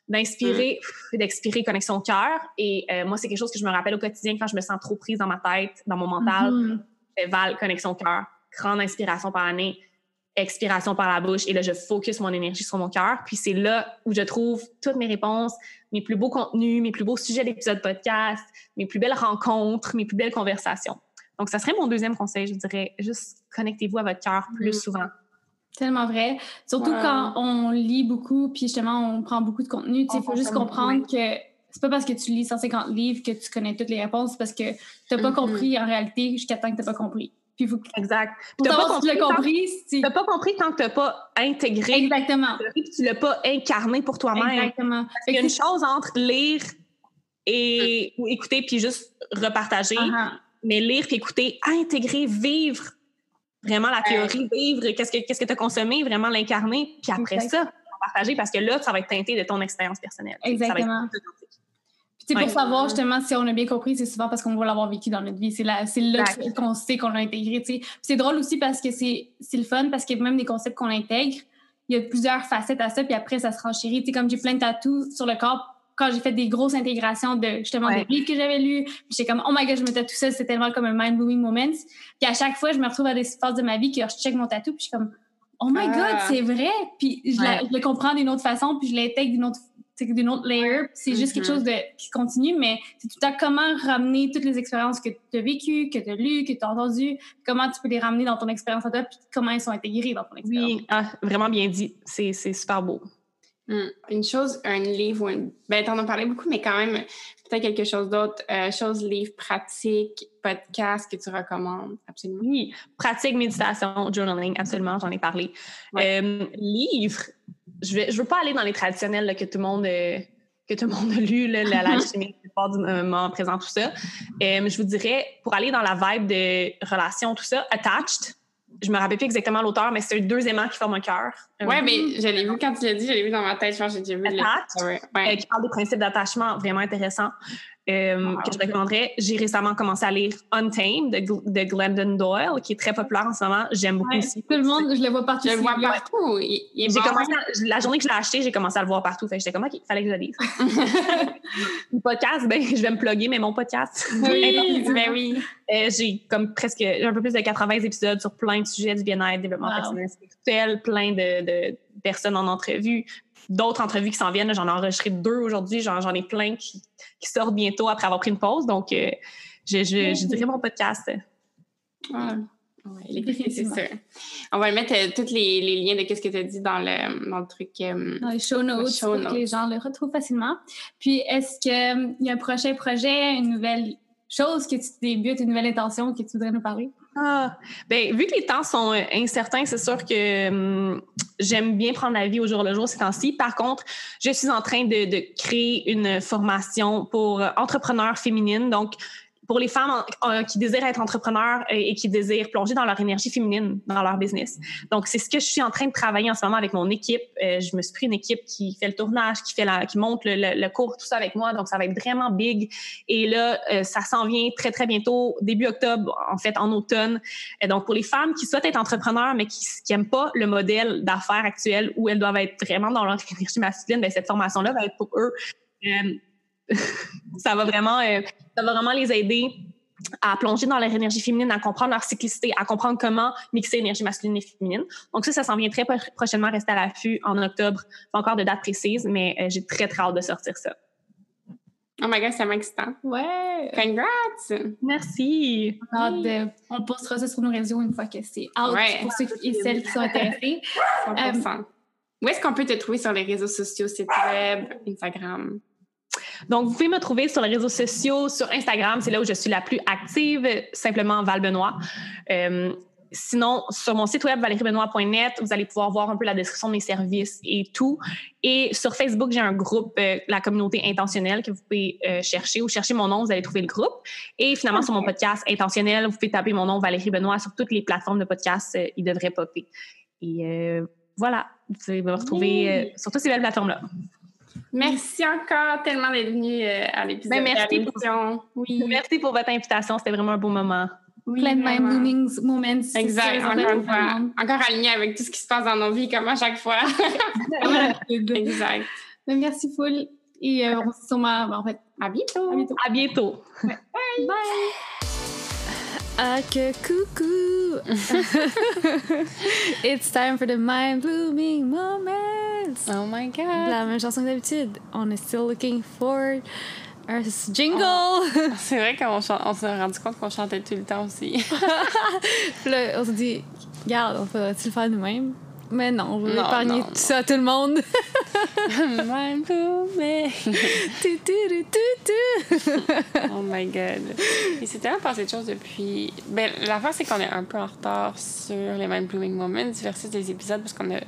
d'inspirer, mm. d'expirer connexion au cœur. Et moi, c'est quelque chose que je me rappelle au quotidien quand je me sens trop prise dans ma tête, dans mon mental. Mm-hmm. Val, connexion au cœur grande inspiration par la nez, expiration par la bouche. Et là, je focus mon énergie sur mon cœur. Puis c'est là où je trouve toutes mes réponses, mes plus beaux contenus, mes plus beaux sujets d'épisodes podcast, mes plus belles rencontres, mes plus belles conversations. Donc, ça serait mon deuxième conseil, je dirais. Juste connectez-vous à votre cœur plus mm. souvent. Tellement vrai. Surtout quand on lit beaucoup, puis justement, on prend beaucoup de contenu. Il faut juste comprendre que c'est pas parce que tu lis 150 livres que tu connais toutes les réponses, parce que tu n'as pas mm-hmm. compris en réalité jusqu'à temps que tu n'as pas compris. Puis vous... Exact. Tu n'as pas, compris, compris si... pas compris tant que tu n'as pas intégré. Exactement. Que tu l'as pas incarné pour toi-même. Exactement. Il y a une chose entre lire et ou écouter puis juste repartager. Uh-huh. Mais lire puis écouter, intégrer, vivre vraiment la théorie, vivre qu'est-ce que qu'est-ce que tu as consommé, vraiment l'incarner, puis après ça, partager parce que là, ça va être teinté de ton expérience personnelle. Exactement. C'est pour savoir justement si on a bien compris, c'est souvent parce qu'on va l'avoir vécu dans notre vie. C'est là, qu'on sait qu'on l'a intégré. C'est drôle aussi parce que c'est le fun, parce que même des concepts qu'on intègre, il y a plusieurs facettes à ça, puis après, ça se renchérit. comme j'ai plein de tatous sur le corps, quand j'ai fait des grosses intégrations de justement des livres que j'avais lus, j'étais comme, oh my god, je me tout ça, c'est tellement comme un mind-blowing moment. Puis à chaque fois, je me retrouve à des phases de ma vie que je check mon tatou, puis je suis comme, oh my god, ah. c'est vrai. Puis je, je, le comprends d'une autre façon, puis je l'intègre d'une autre d'une autre layer. C'est juste quelque mm-hmm. chose de, qui continue, mais c'est tout à comment ramener toutes les expériences que tu as vécues, que tu as lues, que tu as entendues, comment tu peux les ramener dans ton expérience à toi, puis comment elles sont intégrées dans ton expérience. Oui, ah, vraiment bien dit. C'est super beau. Mm. Une chose, un livre, ou ben, t'en as parlé beaucoup, mais quand même, peut-être quelque chose d'autre. Euh, chose, livre, pratique, podcast que tu recommandes, absolument. Oui, pratique, méditation, journaling, absolument, j'en ai parlé. Euh, livre, je ne je veux pas aller dans les traditionnels que tout le monde euh, que tout le monde a lu, là, la, la chimie, du moment présent, tout ça. Euh, je vous dirais, pour aller dans la vibe de relations, tout ça, Attached, je me rappelle plus exactement l'auteur, mais c'est deux aimants qui forment un cœur. Oui, mais je l'ai vu quand tu l'as dit, je l'ai vu dans ma tête, je j'ai déjà vu. Attached, ouais. qui parle des principes d'attachement, vraiment intéressant. Euh, que je recommanderais. J'ai récemment commencé à lire Untamed de, de Glendon Doyle, qui est très populaire en ce moment. J'aime beaucoup aussi. Tout le monde, je le vois partout. Je le vois partout. Commencé la journée que je l'ai acheté, j'ai commencé à le voir partout. Fait j'étais comme, OK, il fallait que je le lise. le podcast, ben, je vais me plugger, mais mon podcast. Oui, ben oui. Euh, j'ai comme presque un peu plus de 80 épisodes sur plein de sujets du bien-être, développement personnel, spirituel, plein de, de personnes en entrevue d'autres entrevues qui s'en viennent. J'en ai enregistré deux aujourd'hui. J'en ai plein qui, qui, sortent bientôt après avoir pris une pause. Donc, euh, je, je, dirais mon podcast. Ah. c'est sûr. On va mettre euh, tous les, les, liens de ce que tu as dit dans le, dans le truc. Euh, dans les show notes, pour que les gens le retrouvent facilement. Puis, est-ce qu'il y a un prochain projet, une nouvelle chose que tu débutes, une nouvelle intention que tu voudrais nous parler? Ah, ben, vu que les temps sont euh, incertains, c'est sûr que hum, j'aime bien prendre la vie au jour le jour ces temps-ci. Par contre, je suis en train de, de créer une formation pour entrepreneurs féminines. Donc, pour les femmes qui désirent être entrepreneurs et qui désirent plonger dans leur énergie féminine dans leur business. Donc, c'est ce que je suis en train de travailler en ce moment avec mon équipe. Euh, je me suis pris une équipe qui fait le tournage, qui fait la, qui monte le, cours, tout ça avec moi. Donc, ça va être vraiment big. Et là, euh, ça s'en vient très, très bientôt, début octobre, en fait, en automne. Et donc, pour les femmes qui souhaitent être entrepreneurs, mais qui n'aiment pas le modèle d'affaires actuel où elles doivent être vraiment dans leur énergie masculine, bien, cette formation-là va être pour eux. Ça va vraiment, euh, ça va vraiment les aider à plonger dans leur énergie féminine, à comprendre leur cyclicité, à comprendre comment mixer énergie masculine et féminine. Donc ça, ça s'en vient très prochainement, rester à l'affût en octobre. Pas encore de date précise, mais euh, j'ai très, très hâte de sortir ça. Oh my God, c'est excitant. Ouais! Congrats! Merci! On, postera ça sur nos réseaux une fois que c'est out pour ceux et celles qui sont intéressés. Où est-ce qu'on peut te trouver sur les réseaux sociaux, site web, Instagram? Donc, vous pouvez me trouver sur les réseaux sociaux, sur Instagram, c'est là où je suis la plus active, simplement Val Benoît. Euh, sinon, sur mon site web valeriebenoît.net, vous allez pouvoir voir un peu la description de mes services et tout. Et sur Facebook, j'ai un groupe, euh, la communauté intentionnelle, que vous pouvez euh, chercher ou chercher mon nom, vous allez trouver le groupe. Et finalement, sur mon podcast intentionnel, vous pouvez taper mon nom Valérie Benoît sur toutes les plateformes de podcast, il devrait popper. Et voilà, vous pouvez me retrouver sur toutes ces belles plateformes-là. Merci encore tellement d'être venu euh, à l'épisode. Ben, merci, pour, oui. merci pour votre invitation. C'était vraiment un beau moment. Oui, Plein de mind-blooming moments. Exact, encore une fois. Encore aligné avec tout ce qui se passe dans nos vies, comme à chaque fois. exact. Ben, merci, full. Et euh, on se sûrement, ben, en fait, à bientôt. À bientôt. À bientôt. Bye. Bye. Ah, que coucou! It's time for the mind-blooming moments! Oh my god! La même chanson que d'habitude. On est still looking for a jingle! Oh. C'est vrai qu'on on s'est rendu compte qu'on chantait tout le temps aussi. Puis là, on s'est dit, regarde, on faudrait-tu le faire nous-mêmes? Mais non, on va épargner tout ça à tout le monde. Oh my god. Il s'est tellement passé de choses depuis. Ben, l'affaire, c'est qu'on est un peu en retard sur les Mind Blooming Moments versus des épisodes parce qu'on a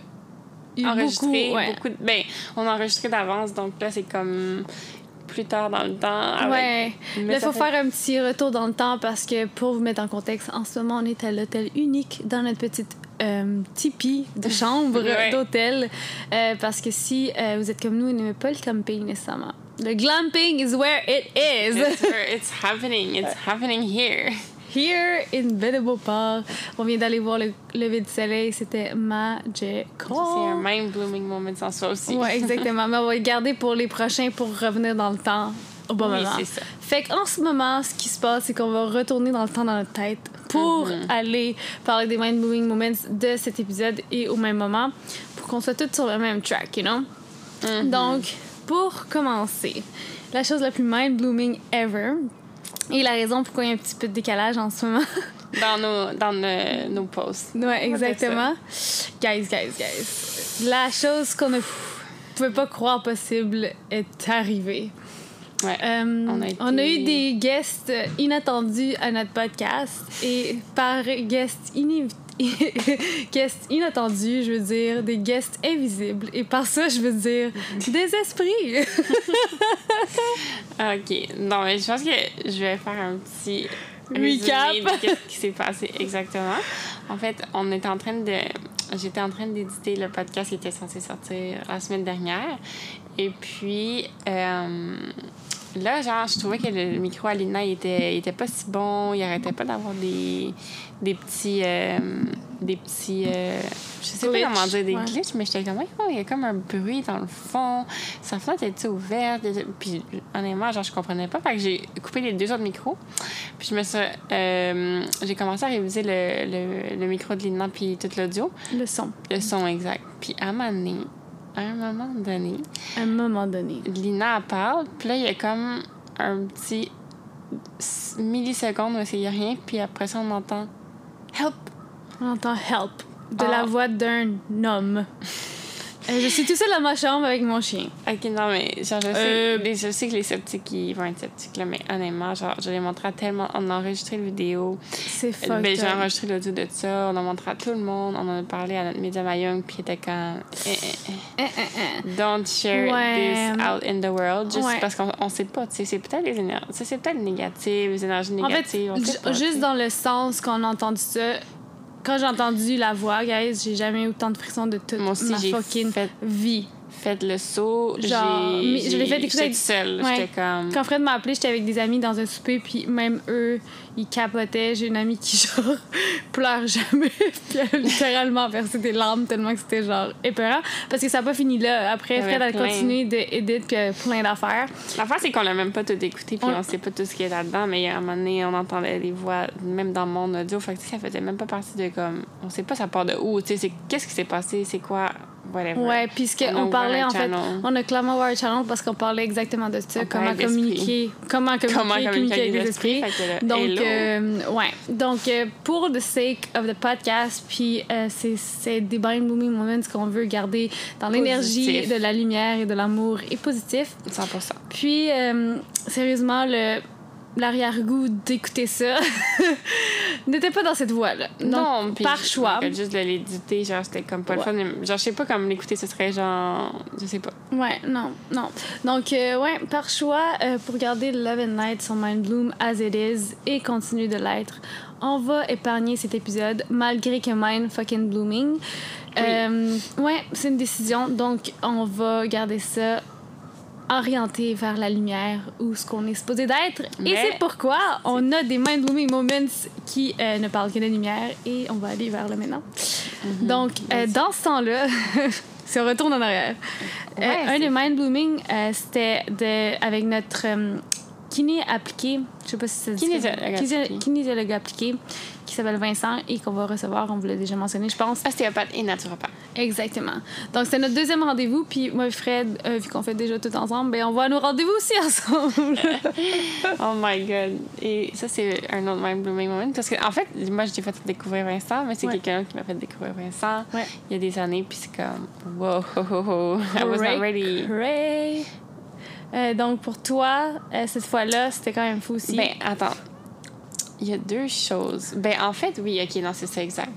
enregistré beaucoup, de... Ben, on a enregistré d'avance, donc là, c'est comme plus tard dans le temps. Ouais. il faut faire un petit retour dans le temps parce que pour vous mettre en contexte, en ce moment, on est à l'hôtel unique dans notre petite euh, tipi de chambre d'hôtel. Euh, parce que si euh, vous êtes comme nous, vous n'aimez pas le camping nécessairement. Le glamping is where it is. It's, where it's happening. It's happening here. Here in Belle-Beauport. On vient d'aller voir le lever du soleil. C'était magical. C'est un mind-blooming moment en soi aussi. Oui, exactement. Mais on va le garder pour les prochains pour revenir dans le temps bon oui, moment. c'est ça. Fait qu'en ce moment, ce qui se passe, c'est qu'on va retourner dans le temps dans notre tête pour mm-hmm. aller parler des mind-blowing moments de cet épisode et au même moment pour qu'on soit tous sur le même track, you know? Mm-hmm. Donc, pour commencer, la chose la plus mind-blooming ever et la raison pourquoi il y a un petit peu de décalage en ce moment. dans nos, dans nos, nos posts. Ouais, exactement. Guys, guys, guys. La chose qu'on ne pouvait pas croire possible est arrivée. Euh, on, a eu des guests inattendus à notre podcast et par guest, guest inattendu, je veux dire des guests invisibles et par ça, je veux dire des esprits. ok, non, mais je pense que je vais faire un petit recap de ce qui s'est passé exactement. En fait, on était en train de j'étais en train d'éditer le podcast qui était censé sortir la semaine dernière. Et puis, euh, là, genre, je trouvais que le micro à Lina, il était, il était pas si bon. Il arrêtait pas d'avoir des, des petits. euh, des petits. euh, je sais Glitch, pas comment dire, des ouais. glitches, mais j'étais comme, oh, il y a comme un bruit dans le fond. Sa fenêtre était ouverte. Puis, honnêtement, genre, je comprenais pas. Fait que j'ai coupé les deux autres micros. Puis, je me suis. euh, j'ai commencé à réviser le, le, le micro de Lina, puis tout l'audio. Le son, Le son exact. Puis, à un moment donné, à un moment donné, à un moment donné. Lina parle, puis là, il y a comme un petit milliseconde où il n'y a rien, puis après ça, on entend Help! On entend help de Ah. la voix d'un homme. Euh, je suis tout seul dans ma chambre avec mon chien. Ok, non, mais genre, je sais, Euh, les- je sais que les sceptiques, ils vont être sceptiques, là, mais honnêtement, genre, je l'ai montré à tellement. On a enregistré la vidéo, C'est fucked ben, j'ai enregistré l'audio de ça, on a montré à tout le monde, on en a parlé à notre média Mayung, puis il était comme. Eh, eh, eh. Eh, eh, eh. Don't share Ouais. this out in the world, juste Ouais. parce qu'on on sait pas, tu sais, c'est peut-être les énergies, c'est peut-être négatif, les énergies En fait, négatives, on sait pas, juste dans le sens qu'on a entendu ça, quand j'ai entendu la voix, guys, j'ai jamais eu autant de frissons de toute Moi aussi, ma fucking fait vie. fait le saut. Genre, je l'ai fait écouter J'étais seule. Ouais. J'étais comme. Quand Fred m'a appelé, j'étais avec des amis dans un souper, puis même eux, ils capotaient. J'ai une amie qui, genre, pleure jamais, puis elle a littéralement versé des larmes tellement que c'était, genre, épeurant. Parce que ça n'a pas fini là. Après, Il Fred a continué d'éditer, puis il y avait plein d'affaires. L'affaire, c'est qu'on l'a même pas tout écouté, puis Ouais. on sait pas tout ce qu'il y a là-dedans, mais à un moment donné, on entendait les voix, même dans mon audio. Fait que ça faisait même pas partie de comme. On sait pas ça part de où, tu sais, c'est qu'est-ce qui s'est passé, c'est quoi, whatever. Ouais, On on ouvert parlait en fait, on a clairement un channel parce qu'on parlait exactement de ça, On comment communiquer, comment communiquer, Comment communiquer avec les esprits. Donc. Euh, ouais. Donc, euh, pour the sake of the podcast, puis euh, c'est, des mind blooming moments qu'on veut garder dans l'énergie de la lumière et de l'amour et positif. 100%. Puis, euh, sérieusement, le l'arrière-goût d'écouter ça n'était pas dans cette voie-là. Non, puis par choix. juste de l'éditer, genre, c'était comme pas le Ouais. fun. Genre, je sais pas comme l'écouter, ce serait genre. Je sais pas. Ouais, non, non. Donc, euh, ouais, par choix, euh, pour garder Love and Light sur Mind Bloom as it is et continuer de l'être, on va épargner cet épisode malgré que Mind fucking blooming. Euh, ouais, c'est une décision. Donc, on va garder ça orienté vers la lumière ou ce qu'on est supposé d'être. Et c'est pourquoi on a des mind blooming moments qui euh, ne parlent que de lumière et on va aller vers le maintenant. Mhm. Donc, euh, dans ce temps-là, si on retourne en arrière, euh, un des mind blooming, c'était de, avec notre kiné appliqué, je sais pas si c'est Kinésiologue kinésiologue appliqué, qui s'appelle Vincent et qu'on va recevoir, on vous l'a déjà mentionné, je pense. Ostéopathe et naturopathe. Exactement. Donc, c'est notre deuxième rendez-vous. Puis, moi et Fred, euh, vu qu'on fait déjà tout ensemble, ben, on va à nos rendez-vous aussi ensemble. Oh my god. Et ça, c'est un autre mind blooming moment. Parce que, en fait, moi, je t'ai fait découvrir Vincent, mais c'est Ouais. quelqu'un qui m'a fait découvrir Vincent Ouais. il y a des années, puis c'est comme, wow, ho, ho, ho. I was not ready. Hooray! Euh, donc, pour toi, euh, cette fois-là, c'était quand même fou aussi. Ben, attends. Il y a deux choses. Ben, en fait, oui, ok, non, c'est ça, exact.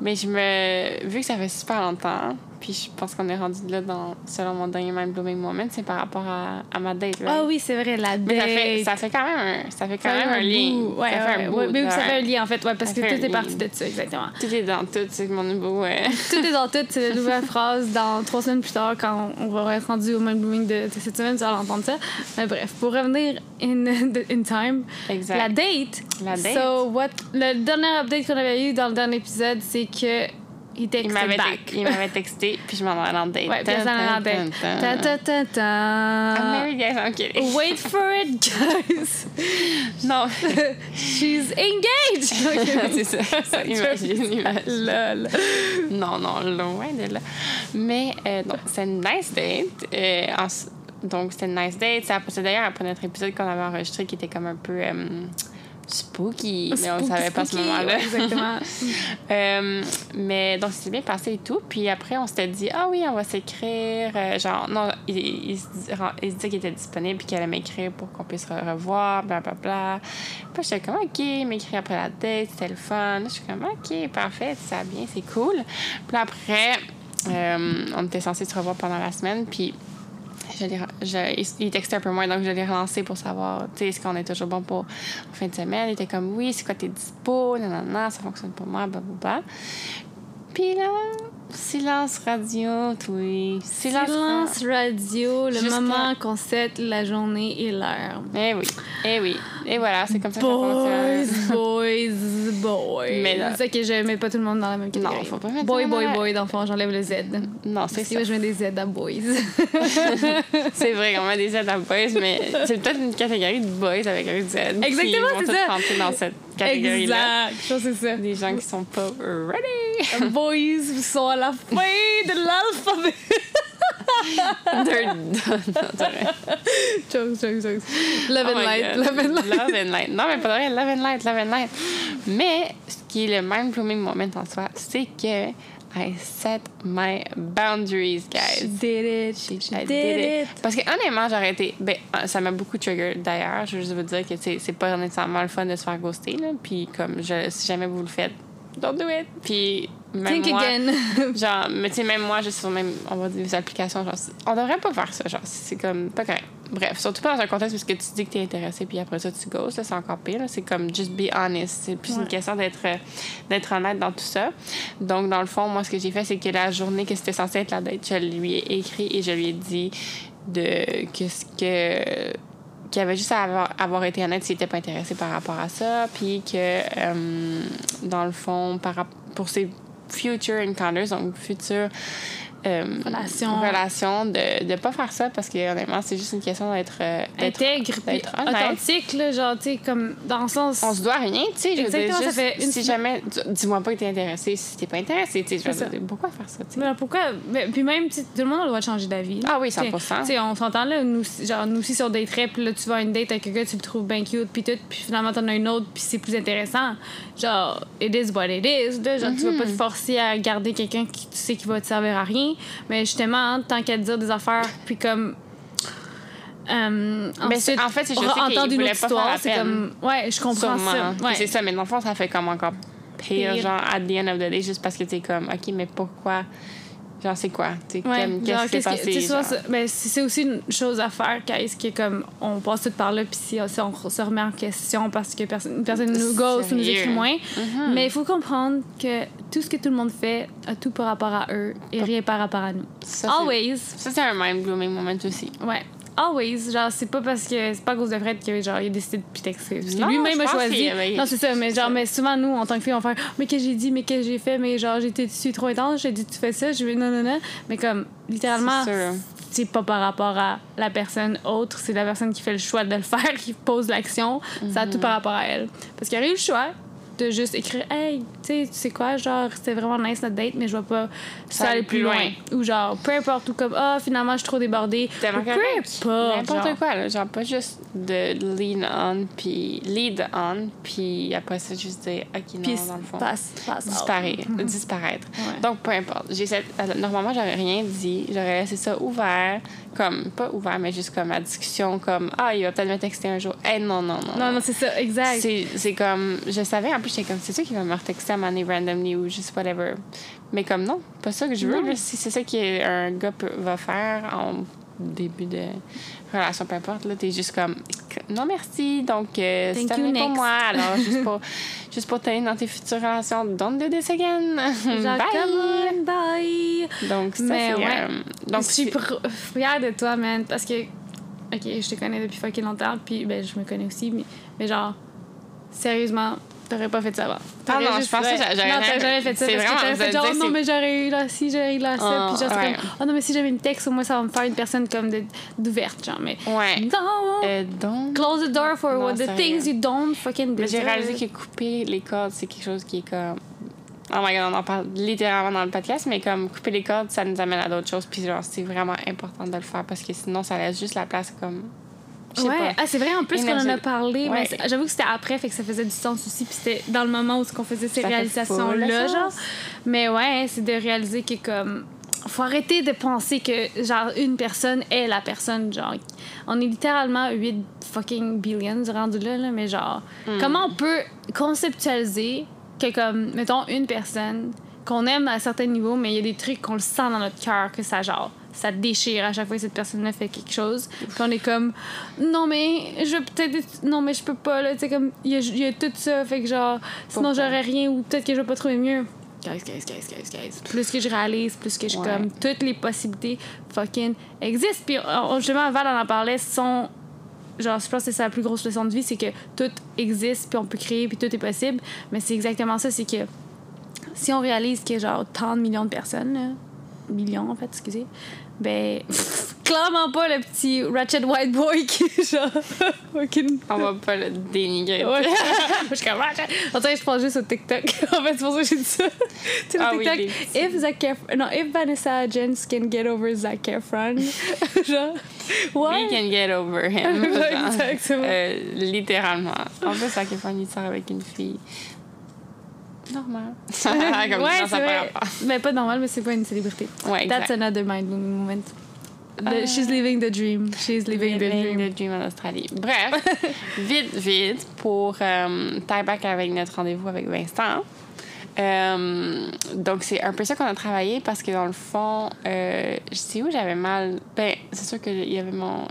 Mais je me. Vu que ça fait super longtemps, puis je pense qu'on est rendu là dans, selon mon dernier mind blooming moment, c'est par rapport à, à ma date, right? Ah oui, c'est vrai, la date. Mais ça fait, ça fait quand même un, ça fait quand Ça fait même un, lien. Ouais, ça fait ouais, un ouais. Mais ça fait un lien, en fait, ouais, parce Ça que fait tout est parti de ça, exactement. Tout est dans tout, c'est mon nouveau. euh, tout est dans tout. C'est la nouvelle phrase dans trois semaines plus tard, quand on va être rendu au même blooming de, de cette semaine, tu vas l'entendre ça. Mais bref, pour revenir in, in time, Exact. la date. La date. So, what, le dernier update qu'on avait eu dans le dernier épisode, c'est que il texte m'avait, back. te- il m'avait texté, puis je m'en allais en date. Ouais, puis elle s'en allait en date. Ta, ta, ta, ta. I'm married, guys, I'm kidding. Wait for it, guys. Non, She's engaged. c'est ça. ça imagine, imagine. Lol. Non, non, loin de là. Mais euh, non, c'est une nice date. Euh, en- donc, c'était une nice date. C'est d'ailleurs après notre épisode qu'on avait enregistré qui était comme un peu euh, spooky, mais on ne savait pas à ce moment-là. Ouais, exactement. Euh, mais donc, c'était bien passé et tout. Puis après, on s'était dit, ah oui, on va s'écrire. Euh, genre, non, il, il, se dit- il se disait qu'il était disponible puis qu'il allait m'écrire pour qu'on puisse re- revoir, blablabla. Bla, bla. Puis j'étais comme, OK, il m'écrit après la date, c'était le fun. Je suis comme, OK, parfait, ça va bien, c'est cool. Puis après, euh, on était censé se revoir pendant la semaine. Puis il- textait un peu moins, donc je l'ai relancé pour savoir, tu sais, est-ce qu'on est toujours bon pour en fin de semaine. Il était comme, oui, c'est quoi tes dispo, nanana, ça fonctionne pour moi, blablabla. Puis là, Silence radio, oui. Silence, Silence radio, le Jusqu'à- moment qu'on set la journée et l'heure. Eh oui, eh oui. Et voilà, c'est comme ça que ça Boys, fonctionne. boys, boys. Mais là- C'est ça que je mets pas tout le monde dans la même catégorie. Non, faut pas mettre Boy, boy, la- boy, dans le fond, j'enlève le Z. Non, c'est Parce que ça. je mets des Z à boys. C'est vrai, on met des Z à boys, mais c'est peut-être une catégorie de boys avec un Z. Exactement, c'est ça. dans cette catégorie-là. exact. C'est ça. Des gens qui sont pas ready. boys sont à la fin de l'alphabet. Jokes, jokes, jokes. Love Oh and light, God. love and light. Love and light. Non, mais pas vrai, love and light, love and light. Mais ce qui est le mind blooming moment en soi, c'est que I set my boundaries, guys. Did it. She- She I did it. Parce que honnêtement, j'aurais été. Ben, ça m'a beaucoup trigger d'ailleurs. Je veux juste vous dire que c'est pas nécessairement le fun de se faire ghoster. Là. Puis comme je, si jamais vous le faites, don't do it. Puis même Think moi, again. genre, mais tu sais, même moi, je suis sur même, on va dire, des applications, genre, on devrait pas faire ça, genre, c'est comme pas correct. Bref, surtout pas dans un contexte parce que tu dis que t'es intéressé, puis après ça, tu ghostes, là, c'est encore pire, là. c'est comme just be honest. C'est plus une question d'être euh, d'être honnête dans tout ça. Donc, dans le fond, moi, ce que j'ai fait, c'est que la journée que c'était censé être la date, je lui ai écrit et je lui ai dit de qu'est-ce que qu'il avait juste à avoir, été honnête s'il n'était pas intéressé par rapport à ça, puis que, euh, dans le fond, par, pour ses future encounters, donc futures euh, Relations. relations, de ne pas faire ça parce que, honnêtement, c'est juste une question d'être euh, Intègre, d'être authentique, là, genre, tu sais, comme dans le sens. On se doit rien, tu sais. je veux dire, Exactement, ça juste, fait une Si jamais, dis- dis-moi pas que t'es intéressé, si t'es pas intéressé, tu sais, ça. pourquoi faire ça, tu sais? Pourquoi? Mais, puis même, tout le monde a le droit de changer d'avis. Ah oui, Tu sais, 100%. Tu sais, on s'entend là, nous, genre, nous aussi sur des trips, là, tu vas à une date avec quelqu'un, tu le trouves bien cute, puis tout, puis finalement, t'en as une autre, puis c'est plus intéressant. Genre, it is what it is, là. Genre, tu vas pas te forcer à garder quelqu'un qui tu sais qui va te servir à rien. Mais justement, hein, tant qu'à dire des affaires, puis comme. Euh, Mais ensuite, en fait, c'est- je sais qu'il entendre une autre pas faire histoire, c'est comme. Ouais, je comprends Sûrement. ça. Ouais. C'est ça, mais dans le fond, ça fait comme encore pire, Pire. genre, at the end of the day, juste parce que t'es comme, OK, mais pourquoi? Genre, c'est quoi? Ouais, comme, qu'est-ce qui s'est passé? soit ben, c'est aussi une chose à faire, qu'est-ce qui est comme on passe tout par là, puis si, si on se remet en question parce que personne, une personne nous ghost ou nous écrit moins. Mhm. Mais il faut comprendre que tout ce que tout le monde fait a tout par rapport à eux et rien par rapport à nous. Ça, c'est- Always. Ça, c'est un mind-blooming moment aussi. Ouais. Always. Genre, c'est pas parce que. C'est pas à cause de Fred que, genre, il a décidé de pitexer. Lui-même a choisi. qu'il Non, c'est ça. Mais genre, mais souvent, nous, en tant que filles, on fait Mais que j'ai dit, mais que j'ai fait, mais genre, j'étais dessus trop intense, j'ai dit, tu fais ça, je vais non, non, non. Mais comme, littéralement, C'est pas par rapport à la personne autre, c'est la personne qui fait le choix de le faire, qui pose l'action. Ça a tout par rapport à elle. Parce qu'il y a eu le choix de juste écrire Hey, tu sais, tu sais quoi, genre, c'était vraiment nice notre date, mais je vais pas ça aller plus loin. Ou genre, peu importe, ou comme, ah, finalement, je suis trop débordée. Ou peu importe. N'importe quoi, là. Genre, pas juste de lean on, puis lead on, puis après ça, juste dire, OK, non, dans le fond. passe, passe. out. disparaître. disparaître. Ouais. Donc, peu importe. Cette- euh, Normalement, j'aurais rien dit. J'aurais laissé ça ouvert. Comme, pas ouvert, mais juste comme la discussion, comme, ah, il va peut-être me texter un jour. Eh, non, non, non. Non, non, c'est ça, exact. C'est comme, je savais, en plus, j'étais comme, c'est sûr qu'il va me retexter à donné randomly ou juste whatever. Mais comme, non, pas ça que je veux. Là. Si c'est ça qu'un gars peut- va faire en début de relation, peu importe, là, t'es juste comme, non, merci. Donc, euh, c'est Thank you, terminé pour moi. Alors, juste pour, juste pour t'aider dans tes futures relations, don't do this again. Bye. bye. Donc, ça, Mais c'est. ouais. euh, donc, je suis fière de toi, man, parce que, ok, je te connais depuis fucking longtemps, puis ben, je me connais aussi, mais, mais genre, sérieusement, t'aurais pas fait ça avant. Ah non, je pense que j'aurais Non, t'aurais jamais fait ça. c'est vraiment- que fait genre, dire, non, mais j'aurais eu là, si, j'aurais eu là, ça, Ah, puis genre, ouais. comme, oh non, mais si j'avais une texte, au moins, ça va me faire une personne comme d'ouverte, genre, mais. Ouais. Non! Euh, donc? Close the door for Non, what the sérieux. things you don't fucking Mais j'ai réalisé que couper les cordes, c'est quelque chose qui est comme. Oh my god, on en parle littéralement dans le podcast, mais comme couper les cordes, ça nous amène à d'autres choses. Puis genre, c'est vraiment important de le faire parce que sinon, ça laisse juste la place comme. Ouais, pas. ah, c'est vrai en plus qu'on en a parlé, Ouais. mais j'avoue que c'était après, fait que ça faisait du sens aussi, puis c'était dans le moment où on faisait ces réalisations-là, genre. Mais ouais, c'est de réaliser que comme. Faut arrêter de penser que, genre, une personne est la personne, genre. On est littéralement 8 fucking billions rendu là, là mais genre. Hmm. Comment on peut conceptualiser que, comme, mettons, une personne qu'on aime à certains niveaux, mais il y a des trucs qu'on le sent dans notre cœur, que ça, genre, ça déchire à chaque fois que cette personne-là fait quelque chose. Puis on est comme, non, mais je peut-être. Non, mais je peux pas, là. Tu sais, comme, il y a, y a tout ça, fait que, genre, sinon j'aurais rien, ou peut-être que je vais pas trouver mieux. guys, guys, guys, guys, guys. Plus que je réalise, plus que je suis comme, toutes les possibilités fucking existent. Puis justement, Val en parlait, son genre, je pense que c'est sa plus grosse leçon de vie, c'est que tout existe, puis on peut créer, puis tout est possible. Mais c'est exactement ça, c'est que si on réalise qu'il y a genre tant de millions de personnes, millions en fait, excusez, ben, clairement pas le petit Ratchet White Boy qui, genre, On va pas le dénigrer. Ouais. je suis comme Ratchet. En fait, je pense juste au TikTok. en fait, c'est pour ça que j'ai dit ça. tu sais, ah, TikTok. Oui, if Zac Efron, non, if Vanessa Jens can get over Zac Efron, genre, what? We can get over him. Exactement. Euh, littéralement. En fait, Zac Efron, il sort avec une fille normal. Comme ouais, ça, vrai. Mais pas normal, mais c'est pas une célébrité. Ouais, That's another mind-blowing moment. The, uh, she's living the dream. She's living, living the dream. the dream en Australie. Bref, vite, vite, pour euh, tie back avec notre rendez-vous avec Vincent. Euh, donc, c'est un peu ça qu'on a travaillé parce que dans le fond, euh, je sais où j'avais mal. Ben, c'est sûr qu'il y avait mon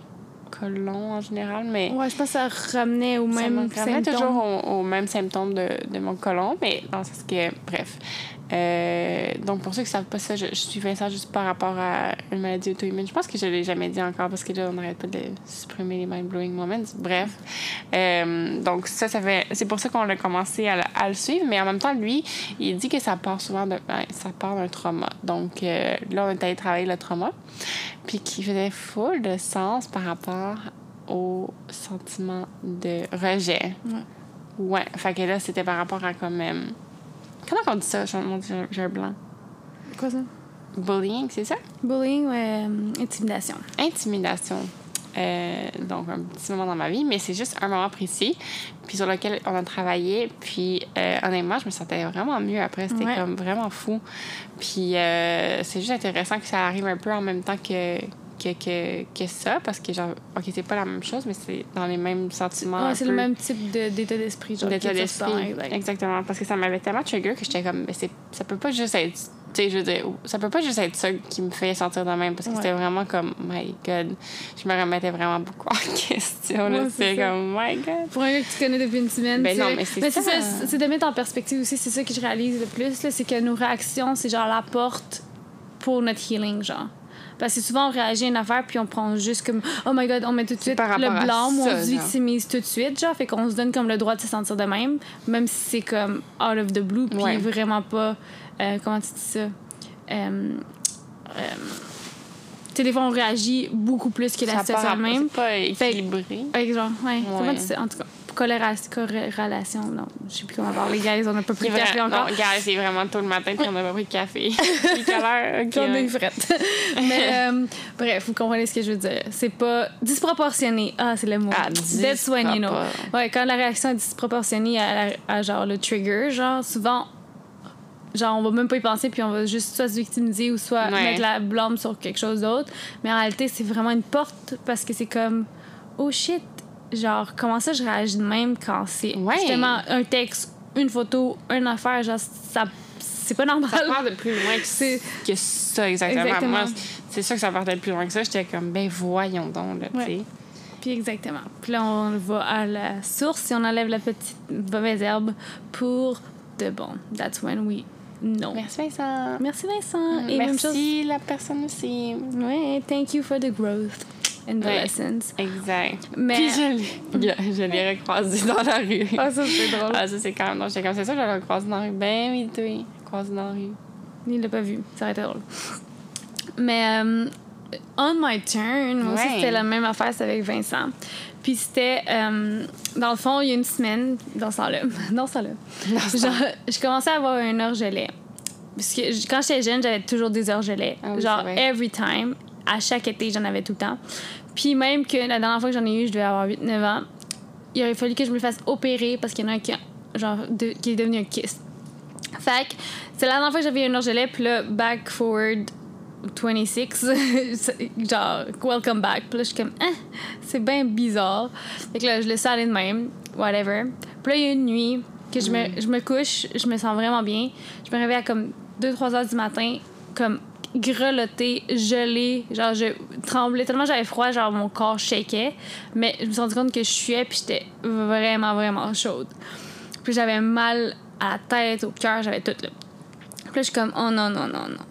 colon en général, mais... Ouais, je pense que ça ramenait au même ça ramenait toujours au, même symptôme de, de, mon colon, mais dans ce que... Bref. Euh, donc, pour ceux qui ne savent pas ça, je, je, suis Vincent juste par rapport à une maladie auto-immune. Je pense que je ne l'ai jamais dit encore parce que là, on n'arrête pas de supprimer les mind-blowing moments. Bref. Euh, donc, ça, ça fait. C'est pour ça qu'on a commencé à, à, le suivre. Mais en même temps, lui, il dit que ça part souvent de, ça part d'un trauma. Donc, euh, là, on est allé travailler le trauma. Puis qui faisait full de sens par rapport au sentiment de rejet. Ouais. Ouais. Fait que là, c'était par rapport à quand même Comment on dit ça? J'ai un blanc. Quoi ça? Bullying, c'est ça? Bullying, ouais. Euh, intimidation. Intimidation. Euh, donc, un petit moment dans ma vie, mais c'est juste un moment précis, puis sur lequel on a travaillé. Puis, euh, honnêtement, je me sentais vraiment mieux après. C'était comme vraiment fou. Puis, c'est juste intéressant que ça arrive un peu en même temps que, que, que, ça, parce que, genre, OK, c'est pas la même chose, mais c'est dans les mêmes sentiments. Ouais, c'est le même type d'état d'esprit. D'état d'esprit. Exactement. Parce que ça m'avait tellement trigger que j'étais comme, mais ça peut pas juste être. Tu sais, je veux dire, ça peut pas juste être ça qui me fait sentir de même, parce que c'était vraiment comme, my God. Je me remettais vraiment beaucoup en question. Ouais, c'est comme, my God. Pour un gars que tu connais depuis une semaine. Ben non, mais c'est ça. C'est de mettre en perspective aussi, c'est ça que je réalise le plus, c'est que nos réactions, c'est genre la porte pour notre healing, genre. Parce que souvent, on réagit à une affaire, puis on prend juste comme, oh my god, on met tout de suite le blanc, ou on se victimise tout de suite, genre. Fait qu'on se donne comme le droit de se sentir de même, même si c'est comme out of the blue, puis vraiment pas. Euh, comment tu dis ça? Euh, euh, tu sais, des fois, on réagit beaucoup plus que la situation elle-même. C'est pas équilibré. Fait, genre, ouais. Comment tu sais? En tout cas? Corrélation, non, je sais plus comment parler, guys, on n'a pas pris de café encore. Non, guys, c'est vraiment tôt le matin puis on n'a pas pris de café. quelle heure? Okay, on est frette. Mais euh, bref, vous comprenez ce que je veux dire. C'est pas disproportionné. Ah, c'est le mot. Ah, That's when you know. Ouais, quand la réaction est disproportionnée à, genre le trigger, genre souvent genre on va même pas y penser puis on va juste soit se victimiser ou soit mettre la blâme sur quelque chose d'autre mais en réalité c'est vraiment une porte parce que c'est comme oh shit genre, comment ça je réagis de même quand c'est justement un texte, une photo, une affaire, genre, ça. C'est pas normal. Ça part de plus loin que, que ça, exactement. Moi, c'est sûr que ça partait de plus loin que ça. J'étais comme, ben voyons donc, là, tu sais. Puis exactement. Puis là, on va à la source et on enlève la petite mauvaise herbe pour de bon. That's when we know. Merci Vincent. Merci Vincent. Et Merci la personne aussi. Oui, thank you for the growth in the lessons. Exact. Mais... Puis je, je l'ai recroisé dans la rue. Ah, ça, c'est drôle. Ah, ça, c'est quand même drôle. J'étais comme, c'est ça, je l'ai recroisé dans la rue. Ben oui, oui, croisé dans la rue. Il l'a pas vu. Ça aurait été drôle. Mais um, On My Turn, moi aussi, c'était la même affaire, c'était avec Vincent. Puis c'était, um, dans le fond, il y a une semaine, dans ce temps-là, dans ce temps-là, je commençais à avoir un orgelet. Parce que quand j'étais jeune, j'avais toujours des orgelets. Ah genre, every time à chaque été, j'en avais tout le temps. Puis même que la dernière fois que j'en ai eu, je devais avoir 8-9 ans, il aurait fallu que je me fasse opérer parce qu'il y en a un qui, genre, qui est devenu un kyste. Fait que c'est la dernière fois que j'avais un orgelet, puis là, back forward 26, genre, welcome back. Puis là, je suis comme, hein, c'est bien bizarre. Fait que là, je laisse aller de même, whatever. Puis là, il y a une nuit que je, me, je me couche, je me sens vraiment bien. Je me réveille à comme 2-3 heures du matin, comme grelottée, gelée. Genre, je tremblais tellement j'avais froid, genre mon corps shakeait. Mais je me suis rendu compte que je suais, puis j'étais vraiment, vraiment chaude. Puis j'avais mal à la tête, au cœur, j'avais tout là. Puis là, je suis comme, oh non, non, non, non.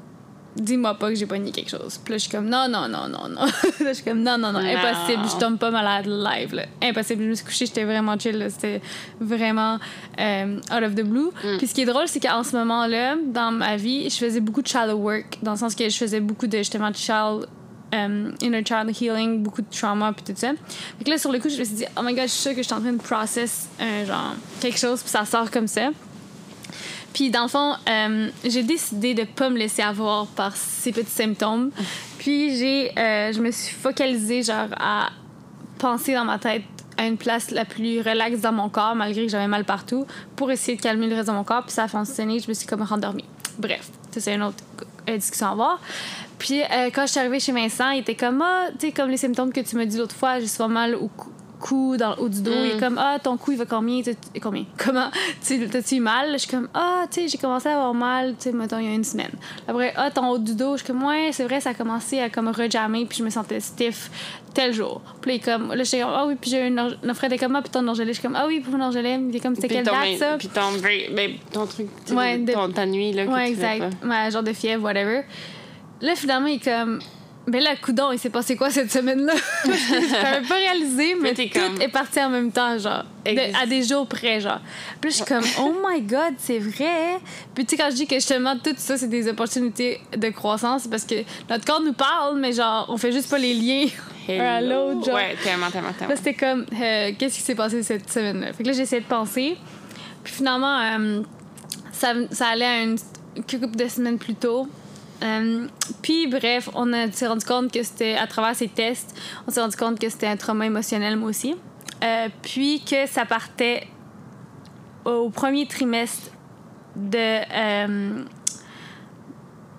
Dis-moi pas que j'ai pogné quelque chose. Puis là, je suis comme, non, non, non, non, non. là, je suis comme, non, non, non, impossible. Je tombe pas malade live, là. Impossible. Je me suis couchée, j'étais vraiment chill. C'était vraiment euh, out of the blue. Puis ce qui est drôle, c'est qu'en ce moment-là, dans ma vie, je faisais beaucoup de shallow work, dans le sens que je faisais beaucoup de, justement, de child um, inner child healing, beaucoup de trauma puis tout ça. Fait que là, sur le coup, je me suis dit, oh my god, je suis sûre que je suis en train de process un genre quelque chose puis ça sort comme ça. Puis dans le fond, euh, j'ai décidé de pas me laisser avoir par ces petits symptômes. Puis j'ai, euh, je me suis focalisée genre à penser dans ma tête à une place la plus relaxe dans mon corps, malgré que j'avais mal partout, pour essayer de calmer le reste de mon corps. Puis ça a fonctionné, je me suis comme rendormie. Bref, c'est une autre euh, discussion à voir. Puis quand je suis arrivée chez Vincent, il était comme, ah, tu sais, comme les symptômes que tu m'as dit l'autre fois, j'ai souvent mal au cou cou dans le haut du dos. Il est Mm. comme, ah, ton cou, il va combien? T'as- Combien? Comment? Tu- T'as-tu mal? Je suis comme, ah, tu sais, j'ai commencé à avoir mal, tu sais, mettons, il y a une semaine. Après, ah, ton haut du dos. Je suis comme, ouais, c'est vrai, ça a commencé à comme rejammer, puis je me sentais stiff tel jour. Puis là, il est comme, là, j'étais comme, ah oui, puis j'ai eu une, notre frère était comme, ah, puis ton orgelé. Je suis comme, ah oui, pour mon orgelé. Il est comme, c'était quelle date, ça? Puis ton, ben, ton truc, Ouais, de- ton, ta nuit, là, Ouais, exact. Ouais, genre de fièvre, whatever. Là, finalement, il est comme. Ben là, coudon, il s'est passé quoi cette semaine-là? J'avais pas réalisé, mais Mais tout comme- est parti en même temps, genre. de- à des jours près, genre. Puis je suis comme, oh my god, c'est vrai. Puis tu sais, quand je dis que justement, tout ça, c'est des opportunités de croissance, parce que notre corps nous parle, mais genre, on fait juste pas les liens un à Hello. l'autre, genre. Ouais, tellement, tellement, tellement. Là, c'était comme, euh, qu'est-ce qui s'est passé cette semaine-là? Fait que là, j'ai essayé de penser. Puis finalement, euh, ça, ça allait à une couple de semaines plus tôt. Euh, puis bref, on s'est rendu compte que c'était, à travers ces tests, on s'est rendu compte que c'était un trauma émotionnel, moi aussi. Euh, puis que ça partait au premier trimestre de. euh,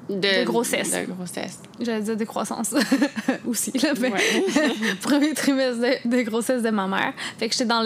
de grossesse. De grossesse. J'allais dire de croissance aussi, là, mais premier trimestre de, de grossesse de ma mère. Fait que j'étais dans le